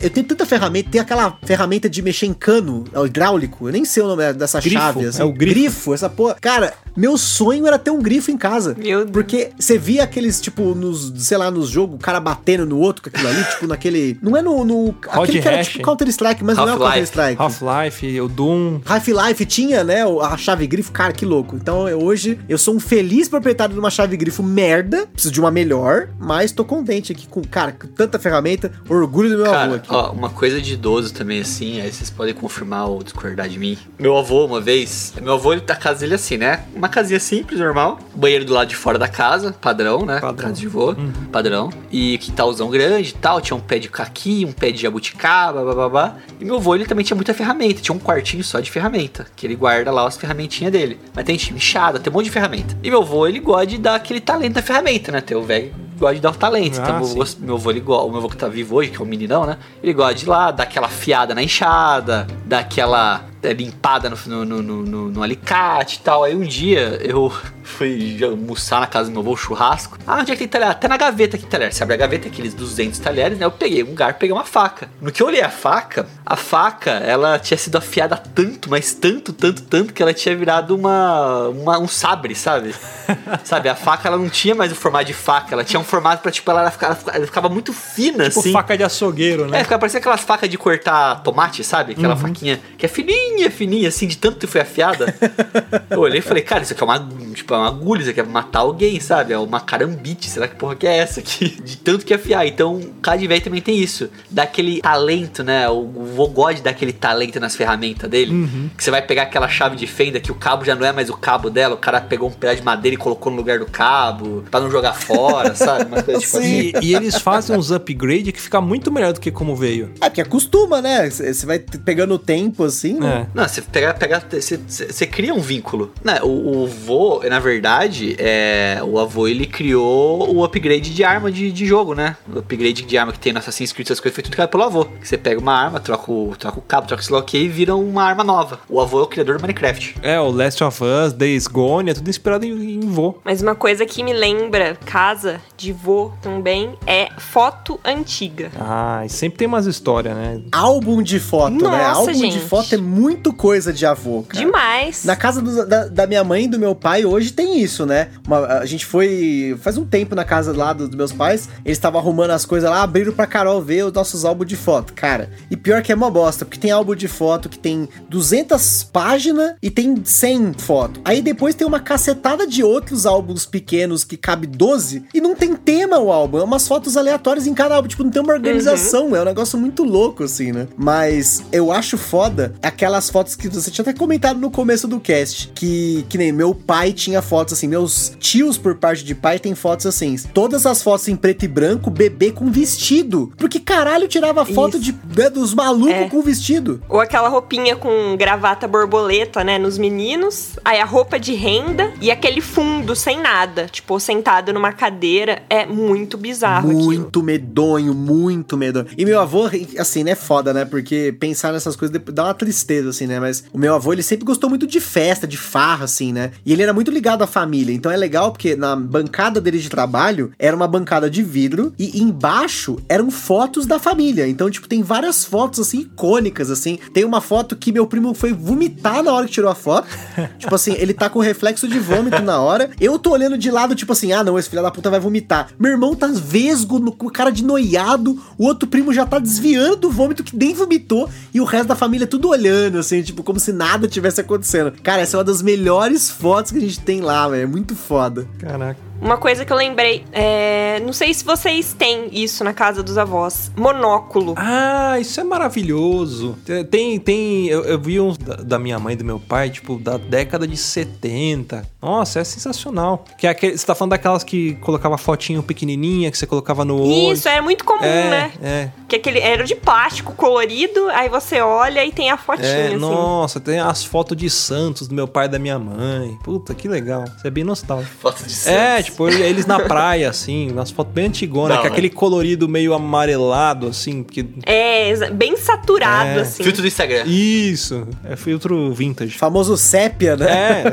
Eu tenho tanta ferramenta, tem aquela ferramenta de mexer em cano, é o hidráulico. Eu nem sei o nome dessa Grifo, chave. assim. é o grifo. essa porra. Cara, meu sonho era ter um grifo em casa. Meu Deus. Porque você via aqueles, tipo, nos, sei lá, nos jogos, o cara batendo no outro com aquilo ali, tipo, naquele. Não é no. no aquele que era tipo Counter-Strike, mas não é o Half-Life. Counter-Strike. Half-Life, o Doom. Half-Life tinha, né, a chave grifo, cara, que louco. Então eu- hoje eu sou um feliz proprietário de uma chave grifo merda, preciso de uma melhor, mas tô contente aqui com, cara, com tanta ferramenta, orgulho do meu avô Cara, aqui. ó, uma coisa de idoso também, assim, aí vocês podem confirmar ou discordar de mim. Meu avô, uma vez, meu avô, ele tá casa dele assim, né? Uma casinha simples, normal. Banheiro do lado de fora da casa, padrão, né? Padrão. Casa de vô, padrão. E quintalzão grande e tal, tinha um pé de caqui, um pé de jabuticaba, bababá. E meu avô, ele também tinha muita ferramenta, tinha um quartinho só de ferramenta, que ele guarda lá as ferramentinhas dele. Mas tem enxada, tem um monte de ferramenta. E meu avô, ele gosta de dar aquele talento da ferramenta, né? Tem o velho gosta de dar o talento. Ah, então, meu meu avô, ele o meu avô que tá vivo hoje, que é um meninão, né? Ele gosta de ir lá, dar aquela fiada na enxada, dar aquela limpada no, no, no, no- alicate e tal. Aí um dia eu fui almoçar na casa do meu avô, churrasco. Ah, onde é que tem talher? Até na gaveta aqui, talher. Você abre a gaveta, aqueles 200 talheres, né? Eu peguei um garfo, peguei uma faca. No que eu olhei a faca, a faca, ela tinha sido afiada tanto, mas tanto, tanto, tanto, que ela tinha virado uma, uma- um sabre, sabe? sabe, a faca, ela não tinha mais o formato de faca, ela tinha um formato pra, tipo, ela, ela ficava, ela ficava muito fina, Tipo assim. faca de açougueiro, né? É, ficava parecendo aquelas facas de cortar tomate, sabe? Aquela faquinha que é fininha, fininha, assim, de tanto que foi afiada. eu olhei e falei, cara, isso aqui é uma, tipo, é uma agulha, isso aqui é matar alguém, sabe? É uma carambite, será que porra que é essa aqui? De tanto que afiar. Então, velho também tem isso. Dá aquele talento, né? O, o vô God dá aquele talento nas ferramentas dele. Que você vai pegar aquela chave de fenda que o cabo já não é mais o cabo dela, o cara pegou um pedaço de madeira e colocou no lugar do cabo, pra não jogar fora, sabe? Uma coisa tipo assim. E, e eles fazem uns upgrade que fica muito melhor do que como veio. É, porque acostuma, né? Você vai pegando o tempo assim, né? É. Não, você pega, pega você, cria um vínculo. Né? O, o vô, na verdade, é, o avô ele criou o upgrade de arma de, de jogo, né? O upgrade de arma que tem no Assassin's Creed, essas coisas foi tudo criado pelo avô. Você pega uma arma, troca o, troca o cabo, troca o lá e vira uma arma nova. O avô é o criador do Minecraft. É, o Last of Us, Days Gone, é tudo inspirado em, em vô. Mas uma coisa que me lembra casa de vô também é foto antiga. Ah, e sempre tem umas histórias, né? Álbum de foto, né? Nossa, Álbum de gente. foto é muito coisa de avô, cara. Demais. Na casa do- da, da minha mãe e do meu pai hoje tem isso, né? Uma- a gente foi faz um tempo na casa lá do- dos meus pais, eles estavam arrumando as coisas lá, abriram pra Carol ver os nossos álbuns de foto. Cara, e pior que é uma bosta, porque tem álbum de foto que tem 200 páginas e tem 100 fotos. Aí depois tem uma cacetada de outros álbuns pequenos que cabe 12 e não tem tema o álbum, é umas fotos aleatórias em cada álbum, tipo, não tem uma organização, é um negócio muito louco assim, né? Mas eu acho foda aquelas as fotos que você tinha até comentado no começo do cast, que, que nem meu pai tinha fotos assim, meus tios por parte de pai tem fotos assim. Todas as fotos em preto e branco, bebê com vestido. Porque caralho tirava foto de, né, dos malucos É. com vestido. Ou aquela roupinha com gravata borboleta, né, nos meninos. Aí a roupa de renda e aquele fundo sem nada. Tipo, sentado numa cadeira. É muito bizarro aquilo. Muito medonho, muito medonho. E meu avô, assim, né, foda, né? Porque pensar nessas coisas dá uma tristeza, assim, né? Mas o meu avô, ele sempre gostou muito de festa, de farra, assim, né? E ele era muito ligado à família. Então é legal porque na bancada dele de trabalho era uma bancada de vidro e embaixo eram fotos da família. Então, tipo, tem várias fotos, assim, icônicas, assim. Tem uma foto que meu primo foi vomitar na hora que tirou a foto. tipo assim, ele tá com reflexo de vômito na hora. Eu tô olhando de lado, tipo assim, ah, não, esse filho da puta vai vomitar. Meu irmão tá vesgo, com cara de noiado. O outro primo já tá desviando do vômito que nem vomitou. E o resto da família tudo olhando, assim, tipo, como se nada tivesse acontecendo. Cara, essa é uma das melhores fotos que a gente tem lá, velho. É muito foda. Caraca. Uma coisa que eu lembrei, é... não sei se vocês têm isso na casa dos avós. Monóculo. Ah, isso é maravilhoso. Tem, tem, eu, eu vi uns da, da minha mãe e do meu pai, tipo, da década de 70. Nossa, é sensacional. Que é aquele, você tá falando daquelas que colocava fotinho pequenininha, que você colocava no olho. Isso, era muito comum, é, né? É, Que aquele era de plástico colorido, aí você olha e tem a fotinha, é, assim. nossa, tem as fotos de Santos do meu pai e da minha mãe. Puta, que legal. Isso é bem nostálgico. Foto de É, Santos. Tipo, eles na praia, assim, umas fotos bem antigonas, que é aquele colorido meio amarelado, assim, que... É, bem saturado, É. assim. Filtro do Instagram. Isso, é filtro vintage. Famoso sépia, né? É,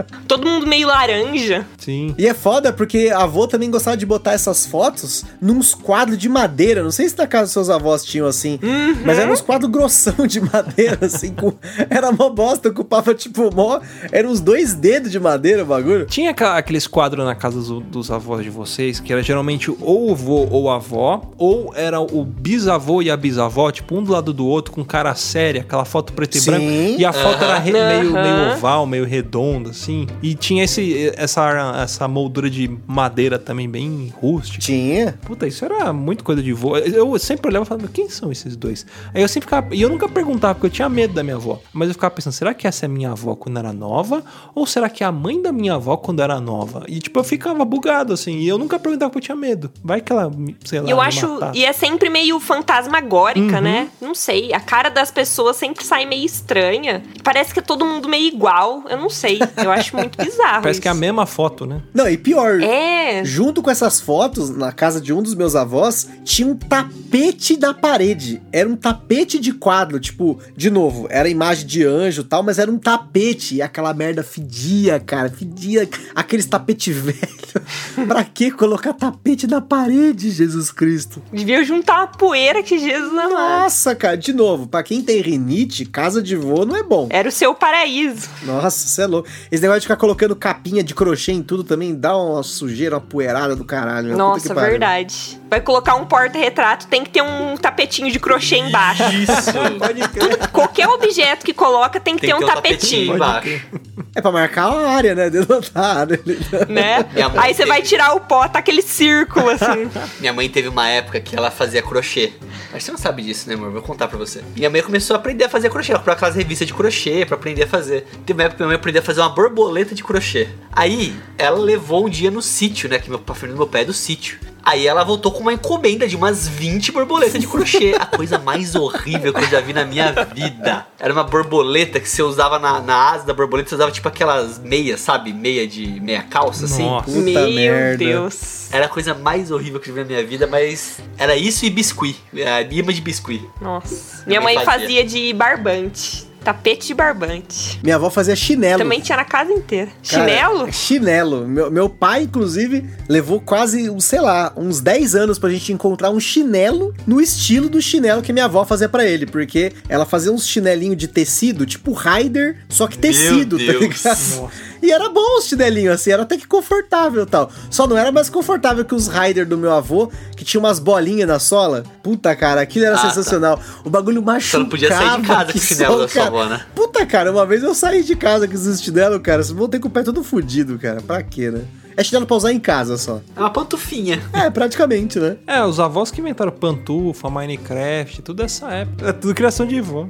é, Todo mundo meio laranja. sim. E é foda porque a avô também gostava de botar essas fotos nos quadros de madeira. Não sei se na casa dos seus avós tinham assim, mas eram uns quadros grossão de madeira, assim, com... era mó bosta, ocupava tipo mó. Eram uns dois dedos de madeira o bagulho. Tinha aqueles quadros na casa do- dos avós de vocês, que era geralmente ou o vô ou a avó, ou era o bisavô e a bisavó, tipo, um do lado do outro, com cara séria, aquela foto preto e Sim. branco. E a foto era re- meio, meio oval, meio redonda, assim. E tinha esse, essa, essa moldura de madeira também bem rústica. Tinha. Puta, isso era muito coisa de vô. Eu sempre olhava e falava, quem são esses dois? Aí eu sempre ficava. E eu nunca perguntava, porque eu tinha medo da minha avó. Mas eu ficava pensando, será que essa é minha avó quando era nova? Ou será que é a mãe da minha avó quando era nova? E tipo, eu ficava bugado, assim. E eu nunca perguntava porque eu tinha medo. Vai que ela, me- sei lá, E eu acho. matasse. E é sempre meio fantasmagórica, Uhum. né? Não sei. A cara das pessoas sempre sai meio estranha. Parece que é todo mundo meio igual. Eu não sei. Eu acho muito bizarro. Parece que é a isso. mesma foto, né? Não, e pior. É. Junto com essas fotos, na casa de um dos meus avós, tinha um tapete na parede. Era um tapete de quadro, tipo, de novo, era imagem de anjo e tal, mas era um tapete. E aquela merda fedia, cara, fedia. Aqueles tapete velho. pra que colocar tapete na parede, Jesus Cristo? Devia juntar uma poeira que Jesus amado. Nossa, cara, de novo, pra quem tem rinite, casa de vô não é bom. Era o seu paraíso. Nossa, você é louco. Esse negócio de ficar colocando capinha de crochê em tudo também dá uma sujeira, uma poeirada do caralho. Puta Nossa, pariu. verdade. Vai colocar um porta-retrato, tem que ter um tapetinho de crochê embaixo. Isso. Pode crer. Qualquer objeto que coloca tem que Tem ter que um ter um tapetinho, tapetinho embaixo. É pra marcar a área, né? Denotar a área. né? Aí você teve- vai tirar o pó, tá aquele círculo assim. Minha mãe teve uma época que ela fazia crochê. Mas você não sabe disso, né, amor? Vou contar pra você. Minha mãe começou a aprender a fazer crochê. Ela comprou aquelas revistas de crochê pra aprender a fazer. Teve uma época que minha mãe aprendeu a fazer uma borboleta de crochê. Aí, ela levou um dia no sítio, né? Que meu, do meu pé é do sítio. Aí ela voltou com uma encomenda de umas 20 borboletas de crochê. A coisa mais horrível que eu já vi na minha vida. Era uma borboleta que você usava na, na asa da borboleta, você usava tipo aquelas meias, sabe? Meia de meia calça, assim. Nossa. Puta Meu merda. Deus. Era a coisa mais horrível que eu vi na minha vida, mas era isso e biscuit. A imã de biscuit. Nossa. Minha mãe fazia. fazia de barbante. Tapete de barbante. Minha avó fazia chinelo. Também tinha na casa inteira. Cara, Chinelo? Chinelo. Meu, meu pai, inclusive, levou quase, um, sei lá, uns 10 anos pra gente encontrar um chinelo no estilo do chinelo que minha avó fazia pra ele. Porque ela fazia uns chinelinhos de tecido, tipo Raider, só que tecido, tá Deus. ligado? E era bom os chinelinhos, assim, era até que confortável e tal. Só não era mais confortável que os Raider do meu avô, que tinha umas bolinhas na sola. Puta, cara, aquilo era Ah, tá. sensacional. O bagulho machucava. Você não podia sair de casa com o chinelo só, da sua avó, né? Puta, cara, uma vez eu saí de casa com esses chinelo, cara. Vocês vão ter com o pé todo fudido, cara. Pra quê, né? É chinelo pra usar em casa só. É uma pantufinha. É, praticamente, né? É, os avós que inventaram pantufa, Minecraft, tudo essa época. É tudo criação de vó.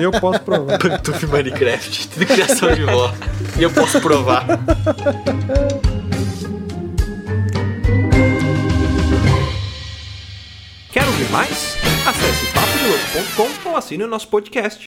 E eu posso provar. Pantufa em Minecraft. Tudo criação de vó. E eu posso provar. Quer ouvir mais? Acesse papodelouco.com ou assine o nosso podcast.